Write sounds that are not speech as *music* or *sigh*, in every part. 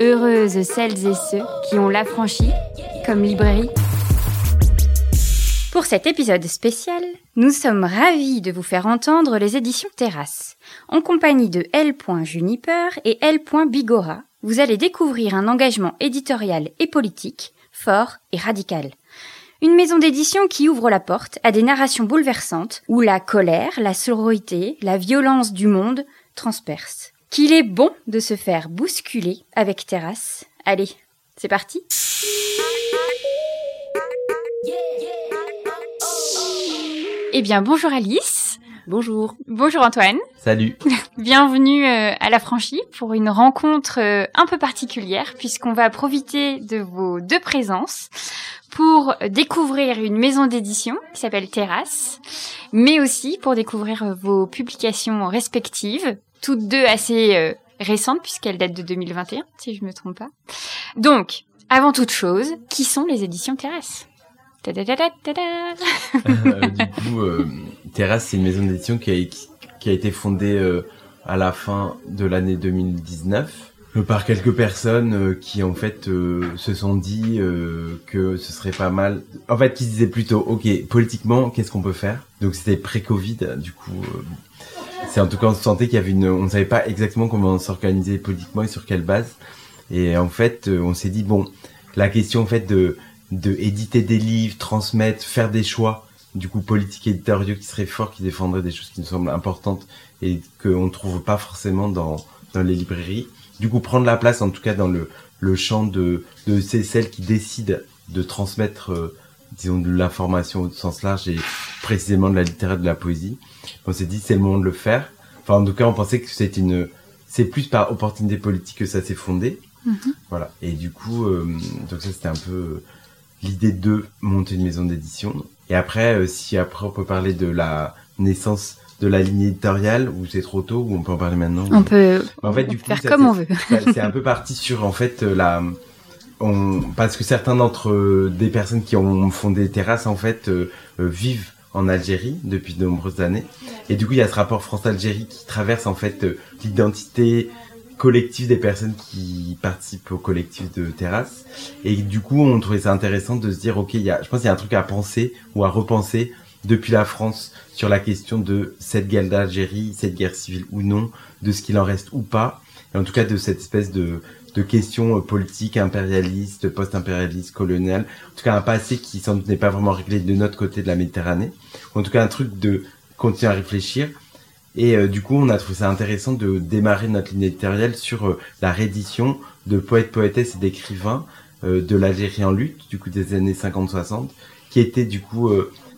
Heureuses celles et ceux qui ont l'affranchi comme librairie. Pour cet épisode spécial, nous sommes ravis de vous faire entendre les éditions Terrasse. En compagnie de L. Juniper et L. Bigora, vous allez découvrir un engagement éditorial et politique fort et radical. Une maison d'édition qui ouvre la porte à des narrations bouleversantes où la colère, la sororité, la violence du monde transpercent. Qu'il est bon de se faire bousculer avec Terrasse. Allez, c'est parti Eh bien, bonjour Alice. Bonjour. Bonjour Antoine. Salut. *laughs* Bienvenue euh, à la franchie pour une rencontre euh, un peu particulière puisqu'on va profiter de vos deux présences pour découvrir une maison d'édition qui s'appelle Terrasse, mais aussi pour découvrir euh, vos publications respectives, toutes deux assez récentes puisqu'elles datent de 2021 si je ne me trompe pas. Donc, avant toute chose, qui sont les éditions Terrasse? Euh, du coup, euh, Terrasse, c'est une maison d'édition qui a, qui a été fondée euh, à la fin de l'année 2019 euh, par quelques personnes euh, qui en fait se sont dit que ce serait pas mal. En fait, qui se disaient plutôt, ok, politiquement, qu'est-ce qu'on peut faire? Donc c'était pré-Covid, du coup. c'est en tout cas on se sentait qu'il y avait une, on ne savait pas exactement comment s'organiser politiquement et sur quelle base. Et en fait, on s'est dit bon, la question en fait de de éditer des livres, transmettre, faire des choix, du coup politiques et éditoriaux qui seraient forts, qui défendraient des choses qui nous semblent importantes et qu'on ne trouve pas forcément dans, dans les librairies. Du coup, prendre la place, en tout cas dans le, le champ de, de celles qui décident de transmettre, euh, disons, de l'information au sens large et précisément de la littérature, de la poésie. On s'est dit, c'est le moment de le faire. Enfin, en tout cas, on pensait que c'était une, c'est plus par opportunité politique que ça s'est fondé. Mm-hmm. Voilà. Et du coup, euh, donc ça, c'était un peu l'idée de monter une maison d'édition. Et après, euh, si après on peut parler de la naissance de la ligne éditoriale ou c'est trop tôt ou on peut en parler maintenant On peut en fait, du coup, faire comme on veut. c'est un peu parti sur en fait euh, la on, parce que certains d'entre euh, des personnes qui ont fondé Terrasse en fait vivent en Algérie depuis de nombreuses années et du coup il y a ce rapport France-Algérie qui traverse en fait l'identité collectif des personnes qui participent au collectif de terrasse. Et du coup, on trouvait ça intéressant de se dire, ok, il y a, je pense qu'il y a un truc à penser ou à repenser depuis la France sur la question de cette guerre d'Algérie, cette guerre civile ou non, de ce qu'il en reste ou pas, et en tout cas de cette espèce de, de questions politiques, impérialistes, post-impérialistes, coloniales, en tout cas un passé qui doute n'est pas vraiment réglé de notre côté de la Méditerranée, en tout cas un truc de continuer à réfléchir, et euh, du coup, on a trouvé ça intéressant de démarrer notre ligne éditoriale sur euh, la réédition de poètes, poétesses et d'écrivains euh, de l'Algérie en lutte, du coup des années 50-60, qui étaient du coup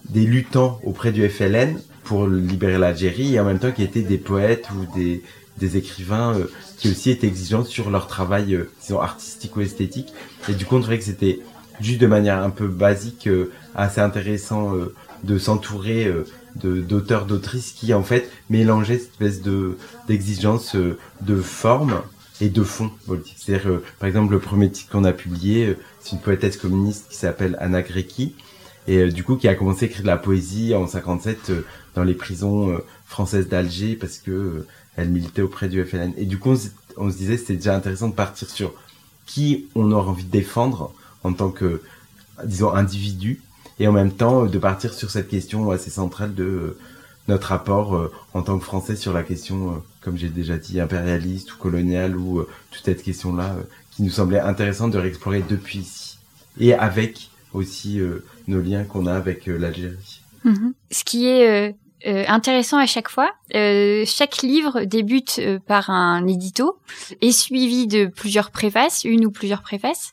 des luttants auprès du FLN pour libérer l'Algérie et en même temps qui étaient des poètes ou des, des écrivains qui aussi étaient exigeants sur leur travail, disons, artistique ou esthétique. Et du coup, on trouvait que c'était juste de manière un peu basique, assez intéressant de s'entourer d'auteurs, d'autrices qui en fait mélangeaient cette espèce de d'exigence euh, de forme et de fond politique. C'est-à-dire, euh, par exemple, le premier titre qu'on a publié, euh, c'est une poétesse communiste qui s'appelle Anna Grecki, et du coup qui a commencé à écrire de la poésie en 57 dans les prisons françaises d'Alger parce que elle militait auprès du FLN. Et du coup, on, on se disait c'était déjà intéressant de partir sur qui on aurait envie de défendre en tant que, disons, individu, et en même temps de partir sur cette question assez centrale de euh, notre rapport euh, en tant que Français sur la question, euh, comme j'ai déjà dit, impérialiste ou coloniale ou toute cette question-là qui nous semblait intéressante de réexplorer depuis ici et avec aussi nos liens qu'on a avec l'Algérie. Mm-hmm. Ce qui est euh, intéressant à chaque fois. Euh, chaque livre débute euh, par un édito et suivi de plusieurs préfaces, une ou plusieurs préfaces.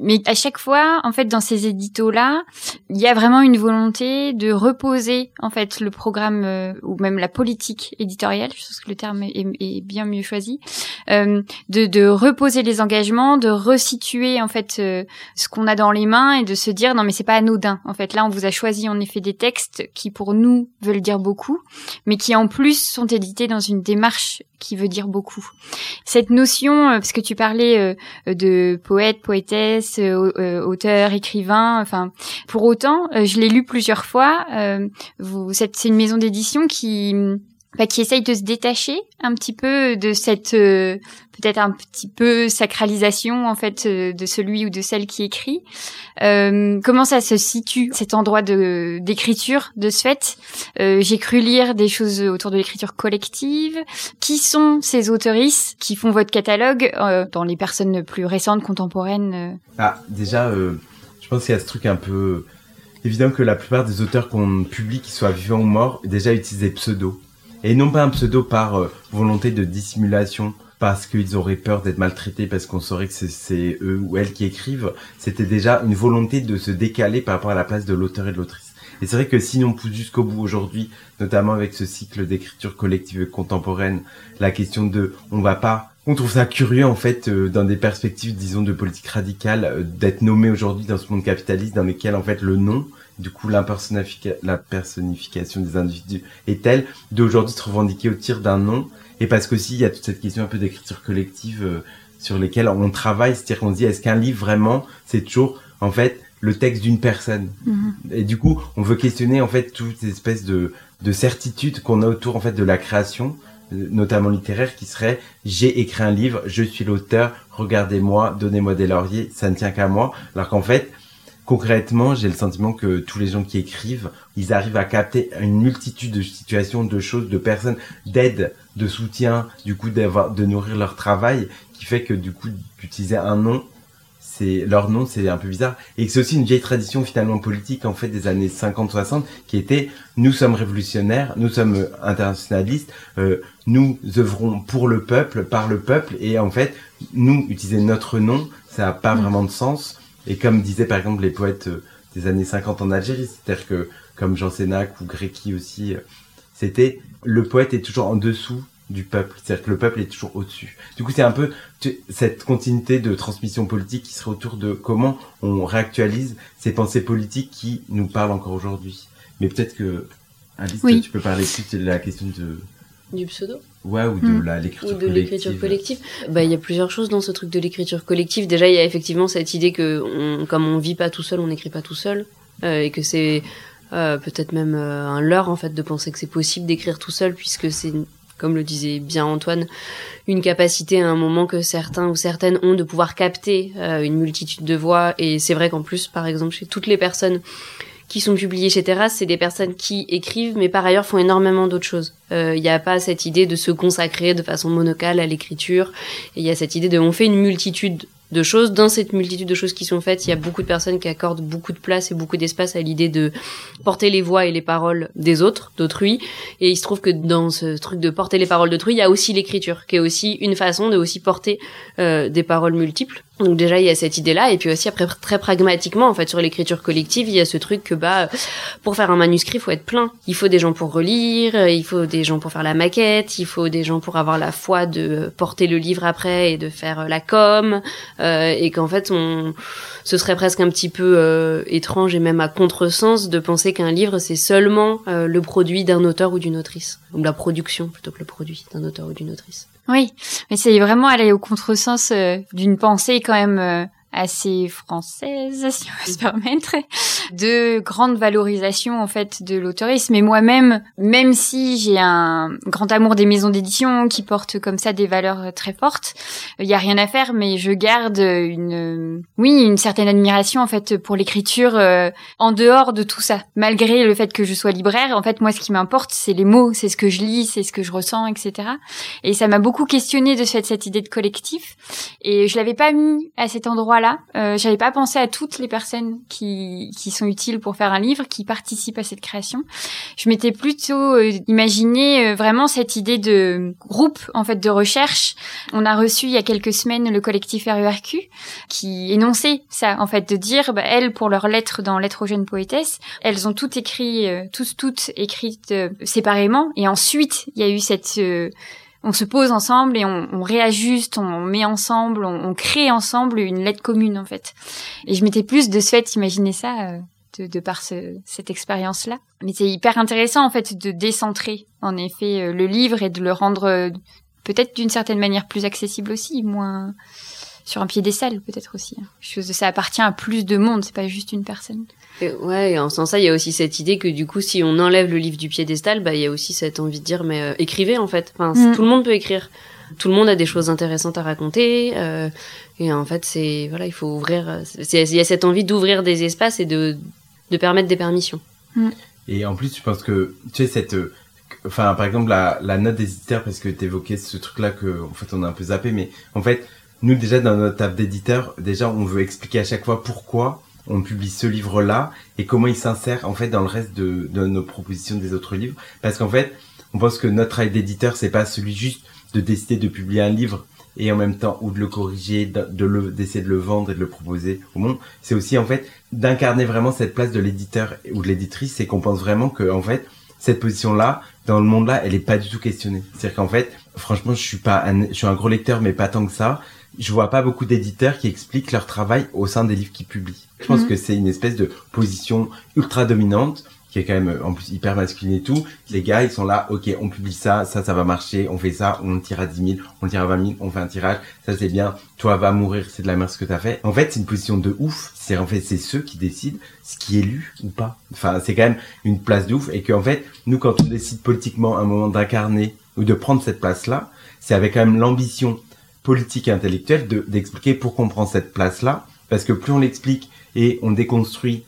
Mais à chaque fois, en fait, dans ces éditos-là, il y a vraiment une volonté de reposer en fait le programme ou même la politique éditoriale. Je pense que le terme est, bien mieux choisi. de, de reposer les engagements, de resituer en fait ce qu'on a dans les mains et de se dire non mais c'est pas anodin. En fait, là, on vous a choisi en effet des textes qui pour nous veulent dire beaucoup, mais qui en plus sont édités dans une démarche qui veut dire beaucoup. Cette notion, euh, parce que tu parlais euh, de poète, poétesse, euh, auteur, écrivain, enfin, pour autant, je l'ai lu plusieurs fois. C'est une maison d'édition qui bah, qui essaye de se détacher un petit peu de cette euh, peut-être un petit peu sacralisation en fait euh, de celui ou de celle qui écrit. Euh, comment ça se situe cet endroit de d'écriture de ce fait? J'ai cru lire des choses autour de l'écriture collective. Qui sont ces autoristes qui font votre catalogue dans les personnes plus récentes contemporaines Ah déjà, je pense qu'il y a ce truc un peu évident que la plupart des auteurs qu'on publie, qu'ils soient vivants ou morts, déjà utilisent des pseudos. Et non pas un pseudo par euh, volonté de dissimulation, parce qu'ils auraient peur d'être maltraités, parce qu'on saurait que c'est eux ou elles qui écrivent. C'était déjà une volonté de se décaler par rapport à la place de l'auteur et de l'autrice. Et c'est vrai que si on pousse jusqu'au bout aujourd'hui, notamment avec ce cycle d'écriture collective contemporaine, la question de on va pas on trouve ça curieux en fait euh, dans des perspectives disons de politique radicale euh, d'être nommé aujourd'hui dans ce monde capitaliste dans lequel en fait le nom du coup la personnification des individus est telle d'aujourd'hui se revendiquer au tir d'un nom et parce qu'aussi il y a toute cette question un peu d'écriture collective euh, sur lesquelles on travaille c'est-à-dire qu'on se dit est-ce qu'un livre vraiment c'est toujours en fait le texte d'une personne? Mm-hmm. et du coup on veut questionner en fait toutes ces espèces de de certitudes qu'on a autour en fait de la création notamment littéraire, qui serait j'ai écrit un livre, je suis l'auteur, regardez-moi, donnez-moi des lauriers, ça ne tient qu'à moi. Alors qu'en fait, concrètement, j'ai le sentiment que tous les gens qui écrivent, ils arrivent à capter une multitude de situations, de choses, de personnes, d'aide, de soutien, du coup d'avoir, de nourrir leur travail, qui fait que du coup d'utiliser un nom c'est leur nom c'est un peu bizarre et c'est aussi une vieille tradition finalement politique en fait des années 50-60 qui était nous sommes révolutionnaires nous sommes internationalistes euh, nous œuvrons pour le peuple par le peuple et en fait nous utiliser notre nom ça n'a pas mm. vraiment de sens et comme disaient par exemple les poètes euh, des années 50 en Algérie c'est-à-dire que comme Jean Sénac ou Gréqui aussi euh, c'était le poète est toujours en dessous du peuple. C'est-à-dire que le peuple est toujours au-dessus. Du coup, c'est un peu cette continuité de transmission politique qui serait autour de comment on réactualise ces pensées politiques qui nous parlent encore aujourd'hui. Mais peut-être que, Alice, tu peux parler plus de la question de... Du pseudo? Ouais, ou de hmm. l'écriture collective. Bah, il y a plusieurs choses dans ce truc de l'écriture collective. Déjà, il y a effectivement cette idée que, comme on vit pas tout seul, on n'écrit pas tout seul. Euh, et que c'est euh, peut-être même euh, un leurre, en fait, de penser que c'est possible d'écrire tout seul, puisque c'est comme le disait bien Antoine, une capacité à un moment que certains ou certaines ont de pouvoir capter une multitude de voix. Et c'est vrai qu'en plus, par exemple, chez toutes les personnes qui sont publiées chez Terrasse, c'est des personnes qui écrivent, mais par ailleurs font énormément d'autres choses. Il euh, n'y a pas cette idée de se consacrer de façon monocale à l'écriture. Il y a cette idée de on fait une multitude de choses. Dans cette multitude de choses qui sont faites, il y a beaucoup de personnes qui accordent beaucoup de place et beaucoup d'espace à l'idée de porter les voix et les paroles des autres, d'autrui. Et il se trouve que dans ce truc de porter les paroles d'autrui, il y a aussi l'écriture, qui est aussi une façon de aussi porter euh, des paroles multiples. Donc déjà il y a cette idée là et puis aussi après très pragmatiquement en fait sur l'écriture collective il y a ce truc que bah pour faire un manuscrit il faut être plein. Il faut des gens pour relire il faut des gens pour faire la maquette il faut des gens pour avoir la foi de porter le livre après et de faire la com euh, et qu'en fait on ce serait presque un petit peu euh, étrange et même à contresens de penser qu'un livre c'est seulement euh, le produit d'un auteur ou d'une autrice. Ou la production plutôt que le produit d'un auteur ou d'une autrice oui, mais c'est vraiment aller au contresens euh, d'une pensée quand même euh, assez française, *laughs* si on peut se permettre, de grande valorisation en fait de l'autorisme. Et moi-même, même si j'ai un grand amour des maisons d'édition qui portent comme ça des valeurs très fortes, il y a rien à faire, mais je garde une, oui, une certaine admiration en fait pour l'écriture euh, en dehors de tout ça. Malgré le fait que je sois libraire, en fait, moi, ce qui m'importe, c'est les mots, c'est ce que je lis, c'est ce que je ressens, etc. Et ça m'a beaucoup questionné de cette, cette idée de collectif. Et je l'avais pas mis à cet endroit-là euh, j'avais pas pensé à toutes les personnes qui, qui sont utiles pour faire un livre, qui participent à cette création. Je m'étais plutôt euh, imaginé euh, vraiment cette idée de groupe en fait de recherche. On a reçu il y a quelques semaines le collectif RERQ qui énonçait ça en fait de dire bah, elles pour leurs lettres dans Lettres aux jeunes poétesses, elles ont toutes écrit tous toutes écrites séparément et ensuite il y a eu cette on se pose ensemble et on, réajuste, on met ensemble, on, crée ensemble une lettre commune en fait. Et je m'étais plus de ce fait imaginer ça euh, de, par cette expérience-là. Mais c'est hyper intéressant en fait de décentrer en effet euh, le livre et de le rendre euh, peut-être d'une certaine manière plus accessible aussi, moins sur un piédestal peut-être aussi. Hein. Chose ça appartient à plus de monde, c'est pas juste une personne. Et ouais, et en sens ça, il y a aussi cette idée que du coup, si on enlève le livre du piédestal, bah il y a aussi cette envie de dire mais euh, écrivez en fait. Enfin, Mm. tout le monde peut écrire. Tout le monde a des choses intéressantes à raconter. euh, et en fait, c'est voilà, il faut ouvrir. c'est- Il y a cette envie d'ouvrir des espaces et de de permettre des permissions. Et en plus, je pense que, tu sais, cette, euh, enfin, par exemple, la, la note des éditeurs, parce que t'évoquais ce truc-là que, en fait, on a un peu zappé, mais en fait, nous, déjà, dans notre table d'éditeur, déjà, on veut expliquer à chaque fois pourquoi on publie ce livre-là et comment il s'insère, en fait, dans le reste de, nos propositions des autres livres. Parce qu'en fait, on pense que notre travail d'éditeur, c'est pas celui juste de décider de publier un livre et en même temps, ou de le corriger, de, le, d'essayer de le vendre et de le proposer au monde. C'est aussi, en fait, d'incarner vraiment cette place de l'éditeur ou de l'éditrice et qu'on pense vraiment que, en fait, cette position-là, dans le monde-là, elle est pas du tout questionnée. C'est-à-dire qu'en fait, franchement, je suis pas je suis un gros lecteur, mais pas tant que ça. Je vois pas beaucoup d'éditeurs qui expliquent leur travail au sein des livres qu'ils publient. Je pense Mhm. que c'est une espèce de position ultra dominante qui est quand même euh, en plus hyper masculine et tout. Les gars, ils sont là, ok, on publie ça, ça, ça va marcher, on fait ça, on tire à 10 000, on tire à 20 000, on fait un tirage, ça c'est bien, toi va mourir, c'est de la merde ce que t'as fait. En fait, c'est une position de ouf. C'est en fait, c'est ceux qui décident ce qui est lu ou pas. Enfin, c'est quand même une place de ouf et qu'en fait, nous, quand on décide politiquement à un moment d'incarner ou de prendre cette place-là, c'est avec quand même l'ambition politique intellectuelle de, d'expliquer pourquoi on prend cette place-là. Parce que plus on l'explique et on déconstruit,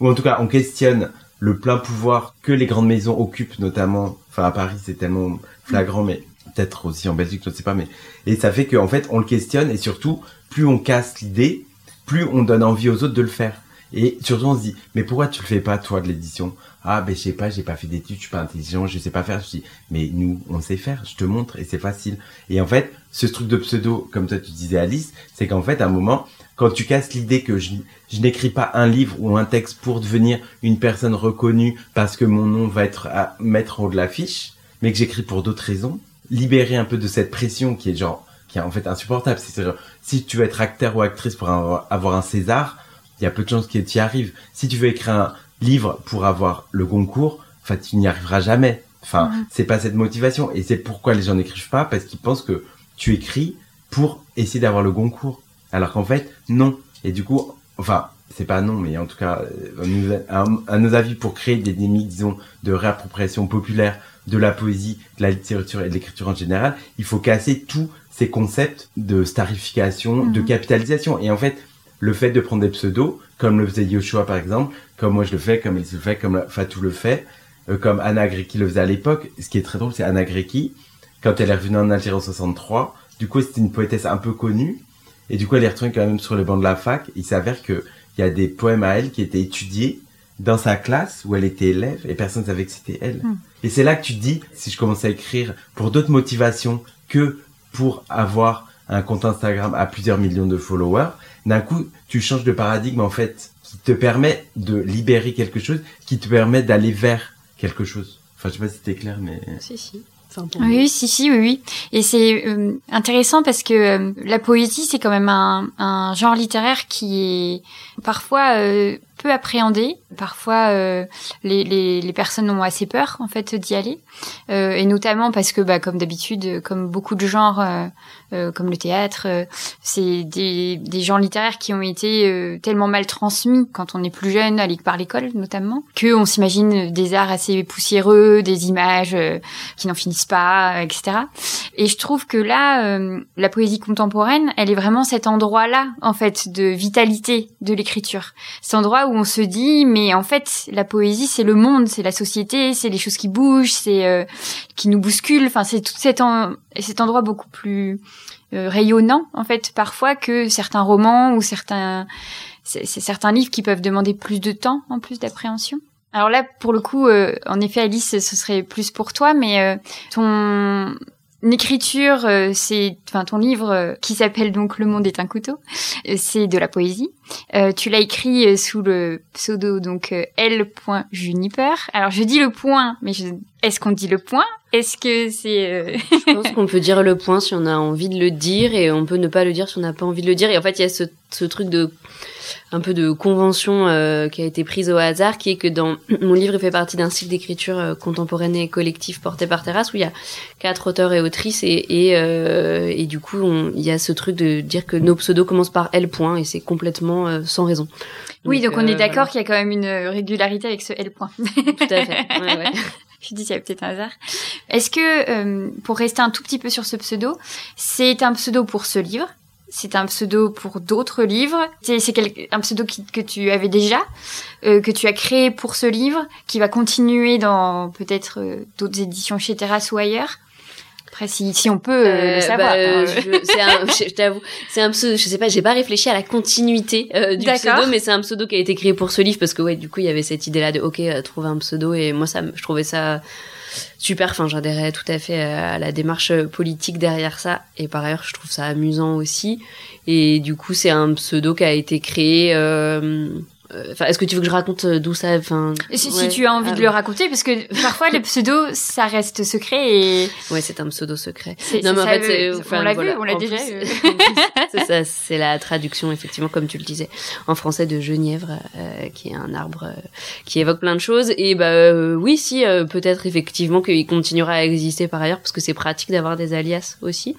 ou en tout cas on questionne le plein pouvoir que les grandes maisons occupent, notamment, enfin à Paris c'est tellement flagrant, mais peut-être aussi en Belgique, je ne sais pas, mais et ça fait qu'en fait on le questionne et surtout plus on casse l'idée, plus on donne envie aux autres de le faire. Et surtout on se dit, mais pourquoi tu le fais pas toi de l'édition? Ah ben je sais pas, j'ai pas fait d'études, je suis pas intelligent, je sais pas faire. Dis, mais nous on sait faire, je te montre et c'est facile. Et en fait, ce truc de pseudo, comme toi tu disais Alice, c'est qu'en fait à un moment, quand tu casses l'idée que je, je n'écris pas un livre ou un texte pour devenir une personne reconnue parce que mon nom va être à mettre en haut de l'affiche, mais que j'écris pour d'autres raisons, libérer un peu de cette pression qui est genre, qui est en fait insupportable. Si tu veux être acteur ou actrice pour avoir un César, il y a peu de chances que tu y arrives. Si tu veux écrire un livre pour avoir le Goncourt, enfin, tu n'y arriveras jamais. Enfin, Mhm. c'est pas cette motivation. Et c'est pourquoi les gens n'écrivent pas, parce qu'ils pensent que tu écris pour essayer d'avoir le Goncourt. Alors qu'en fait, non. Et du coup, enfin, c'est pas non, mais en tout cas, euh, à à nos avis, pour créer des dynamiques, disons, de réappropriation populaire de la poésie, de la littérature et de l'écriture en général, il faut casser tous ces concepts de starification, de Mhm. capitalisation. Et en fait, le fait de prendre des pseudos, comme le faisait Yoshua par exemple, comme moi je le fais, comme il le fait, comme Fatou le fait, euh, comme Anna Grecki le faisait à l'époque. Ce qui est très drôle, c'est Anna Grecki, quand elle est revenue en Algérie en 63, du coup c'était une poétesse un peu connue, et du coup elle est retournée quand même sur le banc de la fac. Il s'avère que il y a des poèmes à elle qui étaient étudiés dans sa classe où elle était élève et personne ne savait que c'était elle. Hmm. Et c'est là que tu te dis, si je commence à écrire pour d'autres motivations que pour avoir un compte Instagram à plusieurs millions de followers, d'un coup, tu changes de paradigme en fait, qui te permet de libérer quelque chose, qui te permet d'aller vers quelque chose. Enfin, je sais pas si c'était clair, mais Si si. Moi. Oui, si, si, oui, oui. Et c'est euh, intéressant parce que euh, la poésie, c'est quand même un, un genre littéraire qui est parfois euh, peu appréhendé. Parfois, euh, les, les, les personnes ont assez peur, en fait, d'y aller. Euh, et notamment parce que, bah, comme d'habitude, euh, comme beaucoup de genres, euh, comme le théâtre, euh, c'est des, des genres littéraires qui ont été euh, tellement mal transmis quand on est plus jeune, à par l'école notamment, que on s'imagine des arts assez poussiéreux, des images euh, qui n'en finissent pas, etc. Et je trouve que là, la poésie contemporaine, elle est vraiment cet endroit-là, en fait, de vitalité de l'écriture. Cet endroit où on se dit, mais en fait, la poésie, c'est le monde, c'est la société, c'est les choses qui bougent, c'est qui nous bousculent. Enfin, c'est tout cet, en- cet endroit beaucoup plus rayonnant, en fait, parfois que certains romans ou certains, c'est c'est certains livres qui peuvent demander plus de temps, en plus d'appréhension. Alors là, pour le coup, euh, en effet, Alice, ce serait plus pour toi, mais euh, ton écriture, euh, c'est, enfin, ton livre euh, qui s'appelle donc Le Monde est un couteau, euh, c'est de la poésie. Euh, tu l'as écrit sous le pseudo donc euh, L.Juniper. Alors je dis le point, mais je- est-ce qu'on dit le point? Est-ce que c'est Je pense qu'on peut dire le point si on a envie de le dire et on peut ne pas le dire si on n'a pas envie de le dire. Et en fait, il y a ce, ce truc de un peu de convention euh, qui a été prise au hasard, qui est que dans *clears throat* mon livre, il fait partie d'un cycle d'écriture euh, contemporaine et collective porté par Terrasse, où il y a quatre auteurs et autrices, et, et, euh, et du coup, il y a ce truc de dire que nos pseudos commencent par L point, et c'est complètement euh, sans raison. oui, donc on est d'accord qu'il y a quand même une régularité avec ce L point. Tout à fait. Ouais, ouais. *laughs* Je dis, il y a peut-être un hasard. Est-ce que, pour rester un tout petit peu sur ce pseudo, c'est un pseudo pour ce livre c'est un pseudo pour d'autres livres. C'est, un pseudo que tu avais déjà, euh, que tu as créé pour ce livre, qui va continuer dans peut-être euh, d'autres éditions chez Terrasse ou ailleurs. Après, si, si on peut euh, le savoir. bah, hein. je, c'est un, je, je t'avoue, c'est un pseudo. Je sais pas, j'ai pas réfléchi à la continuité euh, du pseudo, mais c'est un pseudo qui a été créé pour ce livre parce que ouais, du coup, il y avait cette idée-là de ok, euh, trouver un pseudo et moi ça, je trouvais ça super. Enfin, j'adhérais tout à fait à la démarche politique derrière ça et par ailleurs, je trouve ça amusant aussi. Et du coup, c'est un pseudo qui a été créé. euh, euh, Enfin, est-ce que tu veux que je raconte euh, d'où ça Enfin, Si, tu as envie Ah, de le raconter, parce que parfois les pseudos, ça reste secret et *laughs* Ouais, c'est un pseudo secret. Non, mais en fait, veut- c'est, on l'a voilà. vu, on l'a déjà. *laughs* euh. c'est ça, c'est la traduction, effectivement, comme tu le disais, en français de genièvre, euh, qui est un arbre euh, qui évoque plein de choses. Et bah euh, oui, si, euh, peut-être effectivement qu'il continuera à exister par ailleurs, parce que c'est pratique d'avoir des alias aussi.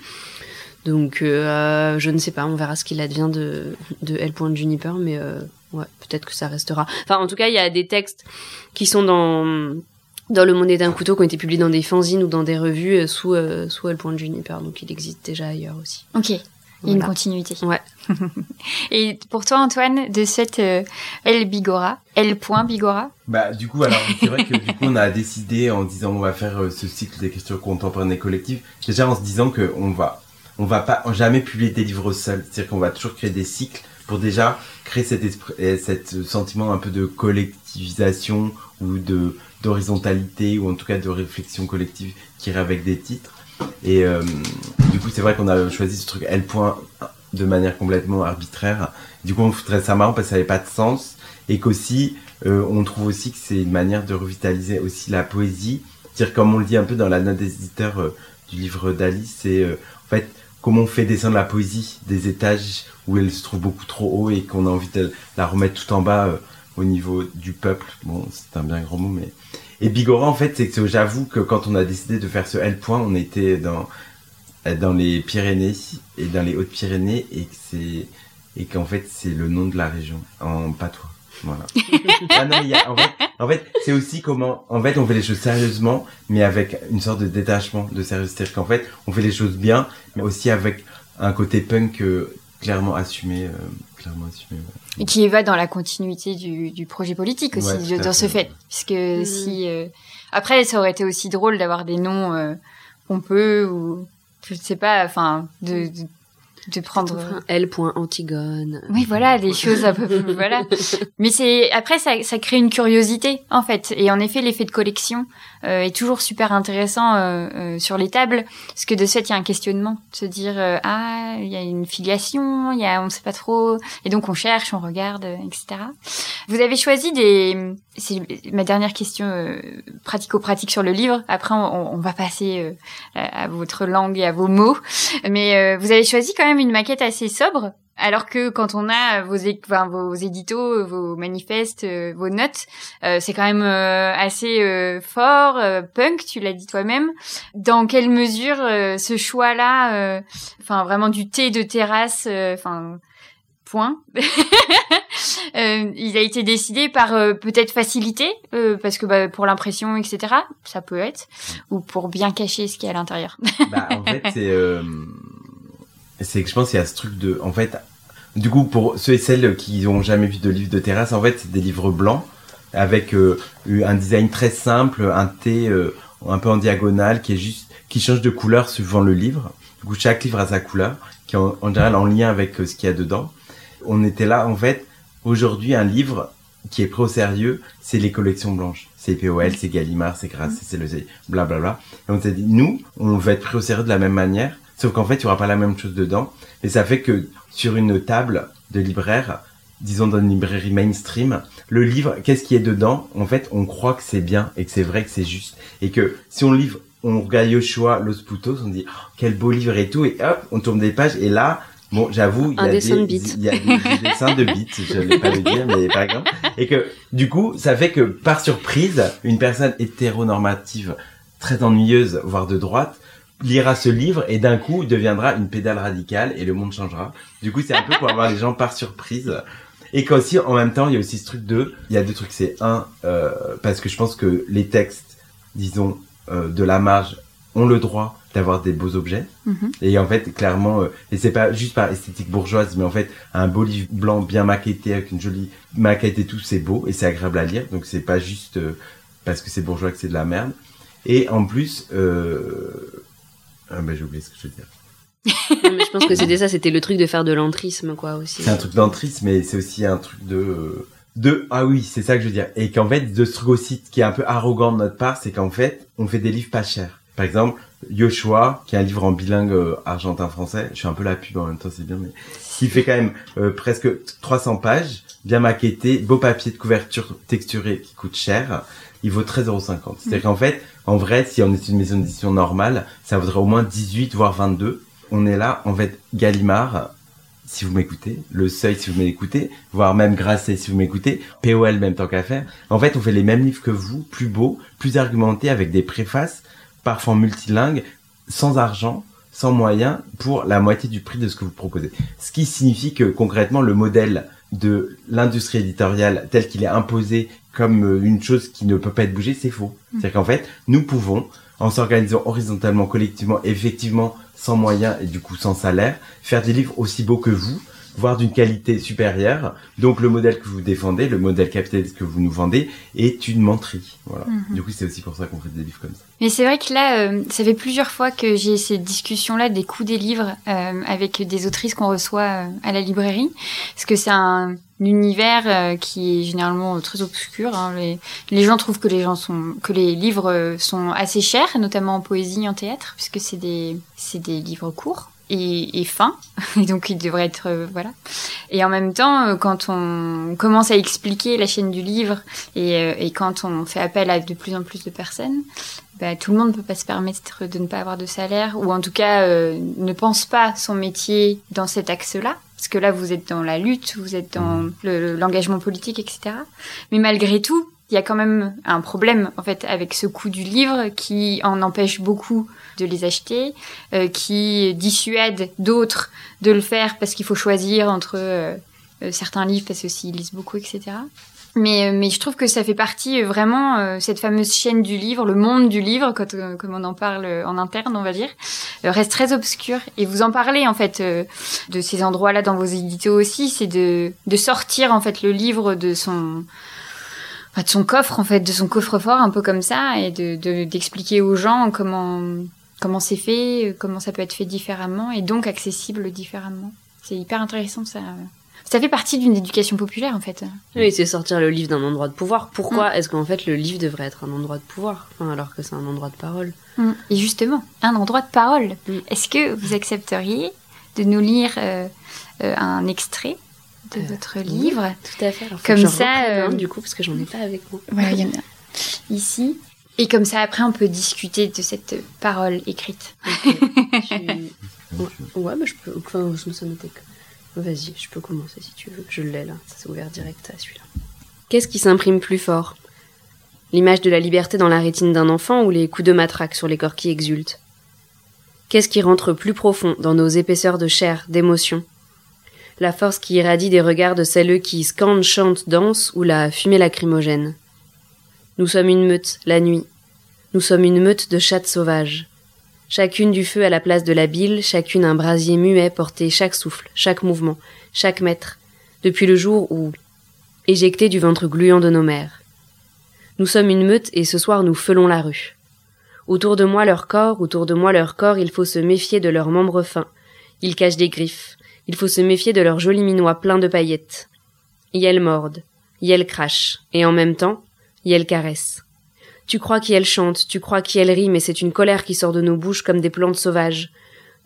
Donc, euh, je ne sais pas, on verra ce qu'il advient de, de L. Juniper, mais euh, peut-être que ça restera. Enfin, en tout cas, il y a des textes qui sont dans dans le monde est d'un couteau qui ont été publiés dans des fanzines ou dans des revues euh, sous euh, sous L. Juniper, donc il existe déjà ailleurs aussi. Ok, il y a une continuité. Ouais. *laughs* Et pour toi, Antoine, de cette euh, L Bigora, L point Bigora, Bah, du coup, alors, c'est vrai que du coup, on a décidé en disant on va faire euh, ce cycle d'écriture contemporaine et collective, déjà en se disant que on va, on va pas jamais publier des livres seuls. C'est-à-dire qu'on va toujours créer des cycles pour déjà créer cet esprit, cet sentiment un peu de collectivisation ou de, d'horizontalité ou en tout cas de réflexion collective qui irait avec des titres. Et euh, du coup, c'est vrai qu'on a choisi ce truc L point de manière complètement arbitraire. Du coup, on foutrait ça marrant parce que ça n'avait pas de sens et qu'aussi euh, on trouve aussi que c'est une manière de revitaliser aussi la poésie. C'est-à-dire, comme on le dit un peu dans la note des éditeurs euh, du livre d'Alice, c'est en fait comment on fait descendre la poésie des étages où elle se trouve beaucoup trop haut et qu'on a envie de la remettre tout en bas euh, au niveau du peuple? Bon, c'est un bien gros mot, mais... Et Bigora, en fait, c'est que j'avoue que quand on a décidé de faire ce L point, on était dans, dans les Pyrénées et dans les Hautes-Pyrénées et que et qu'en fait c'est le nom de la région en patois. Voilà. Ah non, il y a- en fait, en fait c'est aussi comment en fait on fait les choses sérieusement mais avec une sorte de détachement de sérieux c'est-à-dire qu'en fait on fait les choses bien mais aussi avec un côté punk euh, clairement assumé euh, clairement assumé. ouais. et qui va dans la continuité du, du projet politique aussi, Ouais, de- dans ce fait. Puisque Mhm. si... euh, Après, ça aurait été aussi drôle d'avoir des noms euh, pompeux ou... Je ne sais pas, enfin, de, de, de prendre... Enfin, L. Antigone. Oui, voilà, des choses un peu plus, voilà. *laughs* Mais c'est après ça, ça crée une curiosité en fait, et en effet l'effet de collection est toujours super intéressant euh, euh, sur les tables, parce que de ce fait il y a un questionnement, se dire euh, ah il y a une filiation, il y a on sait pas trop, et donc on cherche, on regarde, euh, etc. Vous avez choisi des, c'est ma dernière question euh, pratico-pratique sur le livre. Après on, on va passer euh, à votre langue et à vos mots, mais euh, vous avez choisi quand même une maquette assez sobre. Alors que quand on a vos, enfin, vos éditos, vos manifestes, euh, vos notes, euh, c'est quand même euh, assez euh, fort, euh, punk, tu l'as dit toi-même. Dans quelle mesure euh, ce choix-là, enfin vraiment du thé de terrasse, enfin point, *laughs* il a été décidé par peut-être facilité, parce que bah, pour l'impression, etc. Ça peut être, ou pour bien cacher ce qu'il y a à l'intérieur. Bah, en fait, c'est, c'est que je pense qu'il y a ce truc de, en fait, du coup, pour ceux et celles qui ont jamais vu de livre de terrasse, en fait, c'est des livres blancs avec euh, un design très simple, un thé euh, un peu en diagonale qui est juste, qui change de couleur suivant le livre. Du coup, chaque livre a sa couleur, qui est en, en général en lien avec euh, ce qu'il y a dedans. On était là, en fait, aujourd'hui, un livre qui est pris au sérieux, c'est les collections blanches. C'est POL, c'est Gallimard, c'est Grasset, c'est le blablabla. Et on s'est dit, nous, on va être pris au sérieux de la même manière, sauf qu'en fait, il y aura pas la même chose dedans. Et ça fait que sur une table de libraire, disons dans une librairie mainstream, le livre, qu'est-ce qui est dedans? En fait, on croit que c'est bien et que c'est vrai, que c'est juste. Et que si on livre, on regarde Yoshua Los Putos, on dit, oh, quel beau livre et tout, et hop, on tourne des pages, et là, Bon, j'avoue, il y a des, de bits. il y a des, des dessins de bits, je ne vais pas le dire, mais par exemple, et que du coup, ça fait que par surprise, une personne hétéronormative très ennuyeuse, voire de droite, lira ce livre et d'un coup deviendra une pédale radicale et le monde changera. Du coup, c'est un peu pour avoir les gens par surprise. Et qu'aussi, en même temps, il y a aussi ce truc de, il y a deux trucs, c'est un, euh, parce que je pense que les textes, disons, euh, de la marge ont le droit d'avoir des beaux objets. Mhm. Et en fait, clairement, euh, et c'est pas juste par esthétique bourgeoise, mais en fait, un beau livre blanc bien maquetté avec une jolie maquette et tout, c'est beau et c'est agréable à lire. Donc c'est pas juste euh, parce que c'est bourgeois que c'est de la merde. Et en plus, euh... ah, bah, j'ai oublié ce que je veux dire. Non, mais je pense que c'était ça, c'était le truc de faire de l'entrisme, quoi, aussi. C'est un truc d'entrisme, mais c'est aussi un truc de de ah oui, c'est ça que je veux dire. Et qu'en fait, de ce truc aussi qui est un peu arrogant de notre part, c'est qu'en fait, on fait des livres pas chers. Par exemple, Yoshua, qui est un livre en bilingue euh, argentin-français, je suis un peu la pub en même temps, c'est bien, mais qui fait quand même euh, presque 300 pages, bien maquetté, beau papier de couverture texturé qui coûte cher, il vaut 13,50€. C'est-à-dire qu'en fait, en vrai, si on est une maison d'édition normale, ça vaudrait au moins 18, voire 22. On est là, en fait, Gallimard, si vous m'écoutez, Le Seuil si vous m'écoutez, voire même Grasset si vous m'écoutez, POL même tant qu'à faire. En fait, on fait les mêmes livres que vous, plus beaux, plus argumentés, avec des préfaces, parfois multilingues, sans argent, sans moyens, pour la moitié du prix de ce que vous proposez. Ce qui signifie que concrètement, le modèle de l'industrie éditoriale tel qu'il est imposé comme euh, une chose qui ne peut pas être bougée, c'est faux. C'est-à-dire qu'en fait, nous pouvons, en s'organisant horizontalement, collectivement, effectivement, sans moyens et du coup sans salaire, faire des livres aussi beaux que vous, voire d'une qualité supérieure. Donc le modèle que vous défendez, le modèle capitaliste que vous nous vendez, est une menterie. Voilà. Mhm. Du coup, c'est aussi pour ça qu'on fait des livres comme ça. Mais c'est vrai que là, euh, ça fait plusieurs fois que j'ai ces discussions-là des coups des livres euh, avec des autrices qu'on reçoit euh, à la librairie, parce que c'est un univers qui est généralement très obscur. hein. Les, les gens trouvent que les gens sont que les livres sont assez chers, notamment en poésie, en théâtre, puisque c'est des c'est des livres courts et, et fins, *laughs* et donc ils devraient être euh, voilà. Et en même temps, euh, quand on commence à expliquer la chaîne du livre et, euh, et quand on fait appel à de plus en plus de personnes, bah, tout le monde ne peut pas se permettre de ne pas avoir de salaire, ou en tout cas euh, ne pense pas son métier dans cet axe-là. Parce que là, vous êtes dans la lutte, vous êtes dans le- l'engagement politique, etc. Mais malgré tout, il y a quand même un problème en fait avec ce coût du livre qui en empêche beaucoup de les acheter, euh, qui dissuade d'autres de le faire parce qu'il faut choisir entre euh, euh, certains livres parce que s'ils lisent beaucoup, etc. Mais, mais je trouve que ça fait partie vraiment euh, cette fameuse chaîne du livre, le monde du livre, quand, euh, comme on en parle en interne, on va dire, reste très obscur. Et vous en parlez en fait de ces endroits-là dans vos éditos aussi, c'est de, de sortir en fait le livre de son enfin, de son coffre en fait, de son coffre-fort un peu comme ça, et de- d'expliquer aux gens comment comment c'est fait, euh, comment ça peut être fait différemment, et donc accessible différemment. C'est hyper intéressant ça. Ça fait partie d'une éducation populaire en fait. Oui, c'est sortir le livre d'un endroit de pouvoir. Pourquoi est-ce qu'en fait le livre devrait être un endroit de pouvoir enfin, alors que c'est un endroit de parole? Mm. Et justement, un endroit de parole. Mm. Est-ce que vous accepteriez de nous lire euh, euh, un extrait de Euh, votre oui. livre? Tout à fait. Alors, Comme ça, un, euh, du coup, parce que j'en ai pas avec moi. Voilà, il y en a ici. Et comme ça, après, on peut discuter de cette parole écrite. Tu- Ouais, ouais, bah, je peux. Enfin, je. Vas-y, je peux commencer si tu veux. Je l'ai là. Ça s'est ouvert direct à celui-là. Qu'est-ce qui s'imprime plus fort? L'image de la liberté dans la rétine d'un enfant ou les coups de matraque sur les corps qui exultent? Qu'est-ce qui rentre plus profond dans nos épaisseurs de chair, d'émotion? La force qui irradie des regards de celles qui scandent, chantent, dansent ou la fumée lacrymogène? Nous sommes une meute, la nuit. Nous sommes une meute de chattes sauvages. Chacune du feu à la place de la bile, chacune un brasier muet porté chaque souffle, chaque mouvement, chaque mètre, depuis le jour où, éjectés du ventre gluant de nos mères. Nous sommes une meute et ce soir nous felons la rue. Autour de moi leur corps, autour de moi leur corps, il faut se méfier de leurs membres fins. Ils cachent des griffes. Il faut se méfier de leurs jolis minois pleins de paillettes. Elles mordent, y elles crachent, et en même temps, y elles caressent. Tu crois qu'elles chantent, tu crois qu'elles rient, mais c'est une colère qui sort de nos bouches comme des plantes sauvages.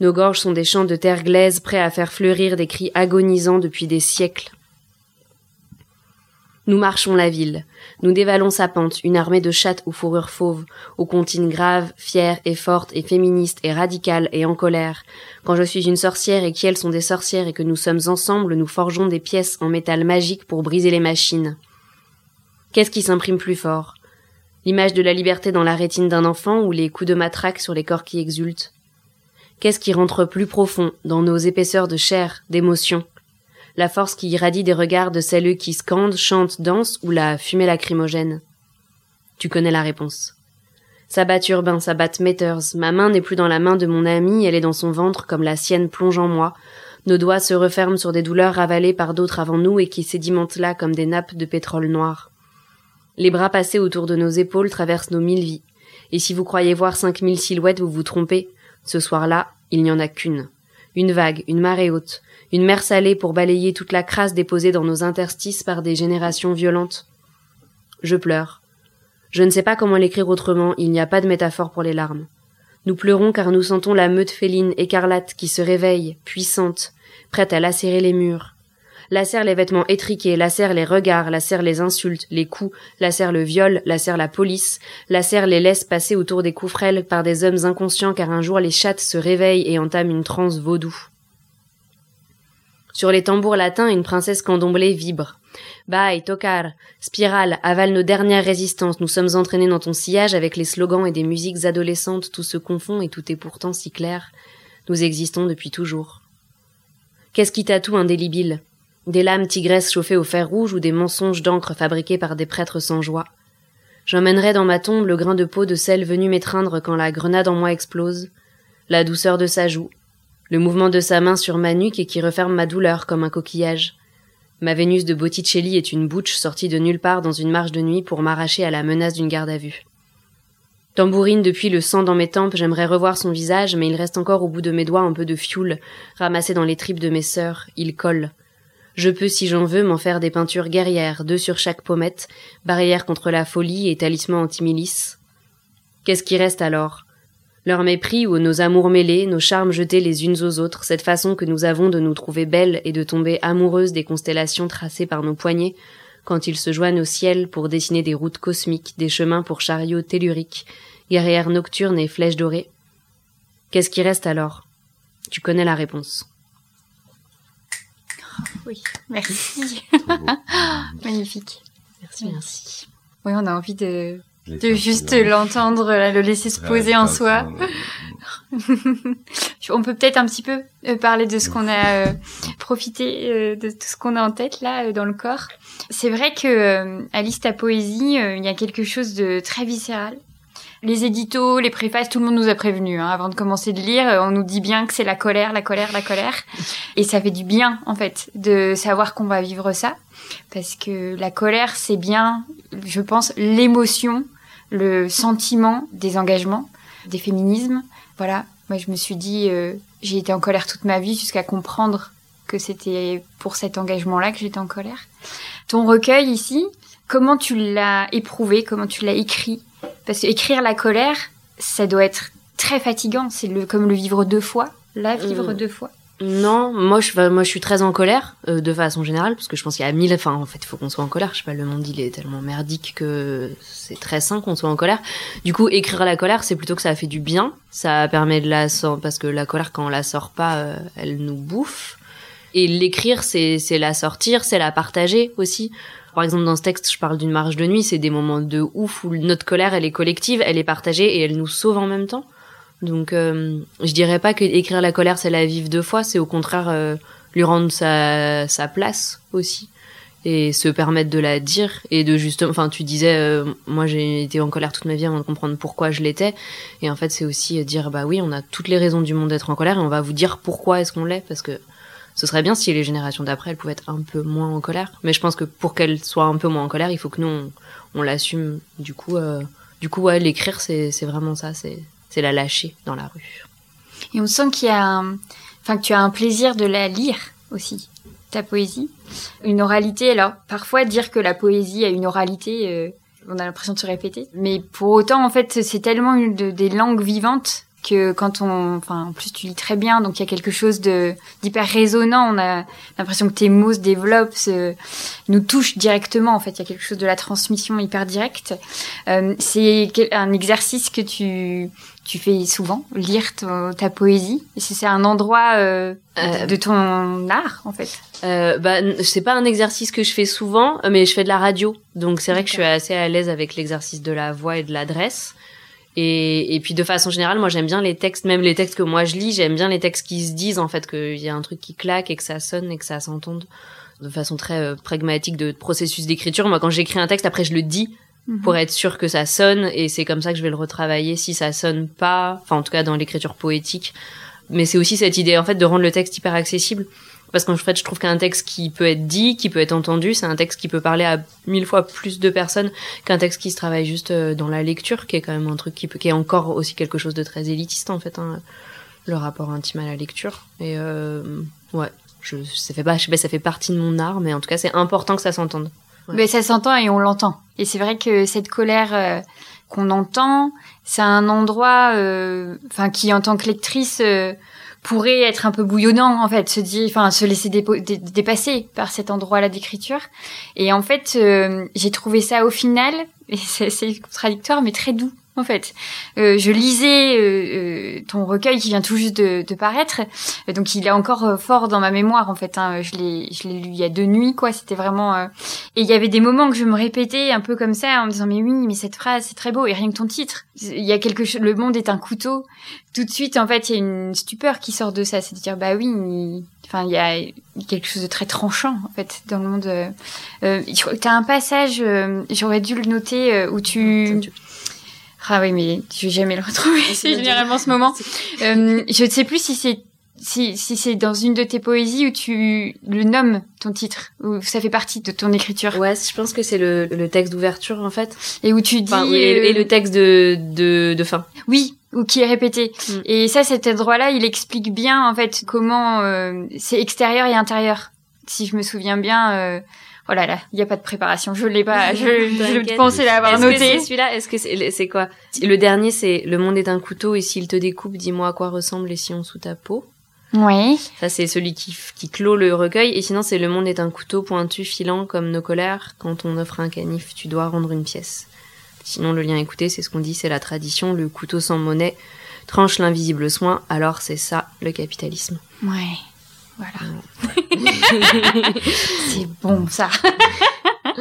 Nos gorges sont des champs de terre glaise prêts à faire fleurir des cris agonisants depuis des siècles. Nous marchons la ville. Nous dévalons sa pente, une armée de chattes aux fourrures fauves, aux comptines graves, fières et fortes et féministes et radicales et en colère. Quand je suis une sorcière et qu'elles sont des sorcières et que nous sommes ensemble, nous forgeons des pièces en métal magique pour briser les machines. Qu'est-ce qui s'imprime plus fort? L'image de la liberté dans la rétine d'un enfant ou les coups de matraque sur les corps qui exultent? Qu'est-ce qui rentre plus profond dans nos épaisseurs de chair, d'émotion? la force qui irradie des regards de celles qui scandent, chantent, dansent ou la fumée lacrymogène? Tu connais la réponse. Sabat urbain, sabat Matters, ma main n'est plus dans la main de mon ami, elle est dans son ventre comme la sienne plonge en moi. Nos doigts se referment sur des douleurs ravalées par d'autres avant nous et qui sédimentent là comme des nappes de pétrole noir. Les bras passés autour de nos épaules traversent nos mille vies. Et si vous croyez voir cinq mille silhouettes, vous vous trompez. Ce soir-là, il n'y en a qu'une. Une vague, une marée haute, une mer salée pour balayer toute la crasse déposée dans nos interstices par des générations violentes. Je pleure. Je ne sais pas comment l'écrire autrement, il n'y a pas de métaphore pour les larmes. Nous pleurons car nous sentons la meute féline écarlate qui se réveille, puissante, prête à lacérer les murs. Lacère les vêtements étriqués, lacère les regards, lacère les insultes, les coups, lacère le viol, lacère la police, lacère les laisse passer autour des coups par des hommes inconscients car un jour les chattes se réveillent et entament une transe vaudou. Sur les tambours latins, une princesse candomblée vibre. Bye, tocar, spirale, avale nos dernières résistances. Nous sommes entraînés dans ton sillage avec les slogans et des musiques adolescentes. Tout se confond et tout est pourtant si clair. Nous existons depuis toujours. Qu'est-ce qui tatoue indélébile Des lames tigresses chauffées au fer rouge ou des mensonges d'encre fabriqués par des prêtres sans joie J'emmènerai dans ma tombe le grain de peau de celle venue m'étreindre quand la grenade en moi explose, la douceur de sa joue, le mouvement de sa main sur ma nuque et qui referme ma douleur comme un coquillage. Ma Vénus de Botticelli est une bouche sortie de nulle part dans une marche de nuit pour m'arracher à la menace d'une garde à vue. Tambourine depuis le sang dans mes tempes, j'aimerais revoir son visage, mais il reste encore au bout de mes doigts un peu de fioul, ramassé dans les tripes de mes sœurs, il colle. Je peux, si j'en veux, m'en faire des peintures guerrières, deux sur chaque pommette, barrière contre la folie et talisman anti-milice. Qu'est-ce qui reste alors? Leur mépris ou nos amours mêlés, nos charmes jetés les unes aux autres, cette façon que nous avons de nous trouver belles et de tomber amoureuses des constellations tracées par nos poignets, quand ils se joignent au ciel pour dessiner des routes cosmiques, des chemins pour chariots telluriques, guerrières nocturnes et flèches dorées. Qu'est-ce qui reste alors? Tu connais la réponse. Oui, *laughs* merci. Magnifique. Merci, merci. Oui, on a envie de de juste l'entendre, le laisser se poser en soi. *laughs* on peut peut-être un petit peu euh, parler de ce qu'on a euh, profité euh, de tout ce qu'on a en tête là dans le corps. C'est vrai que Alice ta poésie, il y a quelque chose de très viscéral. Les éditos, les préfaces, tout le monde nous a prévenu hein, avant de commencer de lire. On nous dit bien que c'est la colère, la colère, la colère, *laughs* et ça fait du bien en fait de savoir qu'on va vivre ça, parce que la colère c'est bien, je pense, l'émotion le sentiment des engagements, des féminismes. Voilà, moi je me suis dit, euh, j'ai été en colère toute ma vie jusqu'à comprendre que c'était pour cet engagement-là que j'étais en colère. Ton recueil ici, comment tu l'as éprouvé, comment tu l'as écrit? Parce que écrire la colère, ça doit être très fatigant. C'est le, comme le vivre deux fois, la vivre mmh. deux fois. Non, moi je, moi je suis très en colère euh, de façon générale parce que je pense qu'il y a mille. Enfin, en fait, il faut qu'on soit en colère. Je sais pas, le monde il est tellement merdique que c'est très sain qu'on soit en colère. Du coup, écrire la colère, c'est plutôt que ça fait du bien. Ça permet de la sortir parce que la colère quand on la sort pas, euh, elle nous bouffe. Et l'écrire, c'est c'est la sortir, c'est la partager aussi. Par exemple, dans ce texte, je parle d'une marche de nuit. C'est des moments de ouf où notre colère, elle est collective, elle est partagée et elle nous sauve en même temps. Donc, euh, je dirais pas que écrire la colère, c'est la vivre deux fois, c'est au contraire euh, lui rendre sa, sa place aussi et se permettre de la dire et de justement enfin tu disais euh, moi j'ai été en colère toute ma vie avant de comprendre pourquoi je l'étais et en fait c'est aussi dire bah oui on a toutes les raisons du monde d'être en colère et on va vous dire pourquoi est-ce qu'on l'est parce que ce serait bien si les générations d'après elles pouvaient être un peu moins en colère mais je pense que pour qu'elles soient un peu moins en colère il faut que nous on, l'assume du coup du coup ouais l'écrire c'est vraiment ça c'est la lâcher dans la rue. Et on sent qu'il y a enfin que tu as un plaisir de la lire aussi, ta poésie. Une oralité, alors parfois dire que la poésie a une oralité, euh, on a l'impression de se répéter. Mais pour autant, en fait, c'est tellement une de, des langues vivantes que quand on, enfin, en plus tu lis très bien, donc il y a quelque chose de d'hyper résonnant. On a l'impression que tes mots se développent, se, nous touchent directement. En fait, il y a quelque chose de la transmission hyper directe. Euh, c'est un exercice que tu tu fais souvent, lire ta poésie? C'est un endroit euh, euh, de ton art, en fait? Euh, bah, c'est pas un exercice que je fais souvent, mais je fais de la radio, donc c'est vrai que je suis assez à l'aise avec l'exercice de la voix et de l'adresse. Et, et puis de façon générale, moi j'aime bien les textes, même les textes que moi je lis, j'aime bien les textes qui se disent en fait qu'il y a un truc qui claque et que ça sonne et que ça s'entende de façon très euh, pragmatique de processus d'écriture. Moi quand j'écris un texte, après je le dis mhm. pour être sûr que ça sonne et c'est comme ça que je vais le retravailler si ça sonne pas, enfin en tout cas dans l'écriture poétique. Mais c'est aussi cette idée en fait de rendre le texte hyper accessible. Parce qu'en fait, je trouve qu'un texte qui peut être dit, qui peut être entendu, c'est un texte qui peut parler à mille fois plus de personnes qu'un texte qui se travaille juste euh, dans la lecture, qui est quand même un truc qui, peut, qui est encore aussi quelque chose de très élitiste en fait, hein, le rapport intime à la lecture. Et euh, ouais, je, ça fait pas, je sais pas, ça fait partie de mon art, mais en tout cas, c'est important que ça s'entende. Mais ça s'entend et on l'entend. Et c'est vrai que cette colère euh, qu'on entend, c'est un endroit, euh, enfin, qui en tant que lectrice pourrait être un peu bouillonnant en fait, se dire, enfin se laisser dépasser par cet endroit-là d'écriture. Et en fait, euh, j'ai trouvé ça au final, *laughs* c'est contradictoire, mais très doux en fait. Euh, je lisais euh, euh, ton recueil qui vient tout juste de, de paraître, donc il est encore fort dans ma mémoire en fait. Hein. Je l'ai, je l'ai lu il y a deux nuits quoi. C'était vraiment. Et il y avait des moments que je me répétais un peu comme ça en me disant mais oui, mais cette phrase c'est très beau et rien que ton titre. Il y a quelque chose. Le monde est un couteau. Tout de suite en fait il y a une stupeur qui sort de ça, c'est de dire bah oui. Enfin, il y a quelque chose de très tranchant en fait dans le monde. Euh, T'as un passage, j'aurais dû le noter, où tu ah oui, mais je vais jamais le retrouver. *laughs* c'est généralement ce moment. Euh, je ne sais plus si c'est si, si c'est dans une de tes poésies où tu le nommes ton titre, où ça fait partie de ton écriture. Ouais, je pense que c'est le, le texte d'ouverture en fait. Et où tu dis et, le texte de, de, de fin. Oui, ou qui est répété. Mm. Et ça, cet endroit-là, il explique bien en fait comment euh, c'est extérieur et intérieur. Si je me souviens bien. Euh, Oh là là, il n'y a pas de préparation. Je l'ai pas. Je, *laughs* je pensais l'avoir noté. celui-là, est-ce que c'est, c'est quoi? Le dernier, c'est Le monde est un couteau et s'il te découpe, dis-moi à quoi ressemblent les sillons sous ta peau. Oui. Ça, c'est celui qui, qui clôt le recueil. Et sinon, c'est Le monde est un couteau pointu, filant comme nos colères. Quand on offre un canif, tu dois rendre une pièce. Sinon, le lien écouté, c'est ce qu'on dit, c'est la tradition. Le couteau sans monnaie tranche l'invisible soin. Alors, c'est ça, le capitalisme. Ouais. Voilà. *laughs* c'est bon ça. *laughs*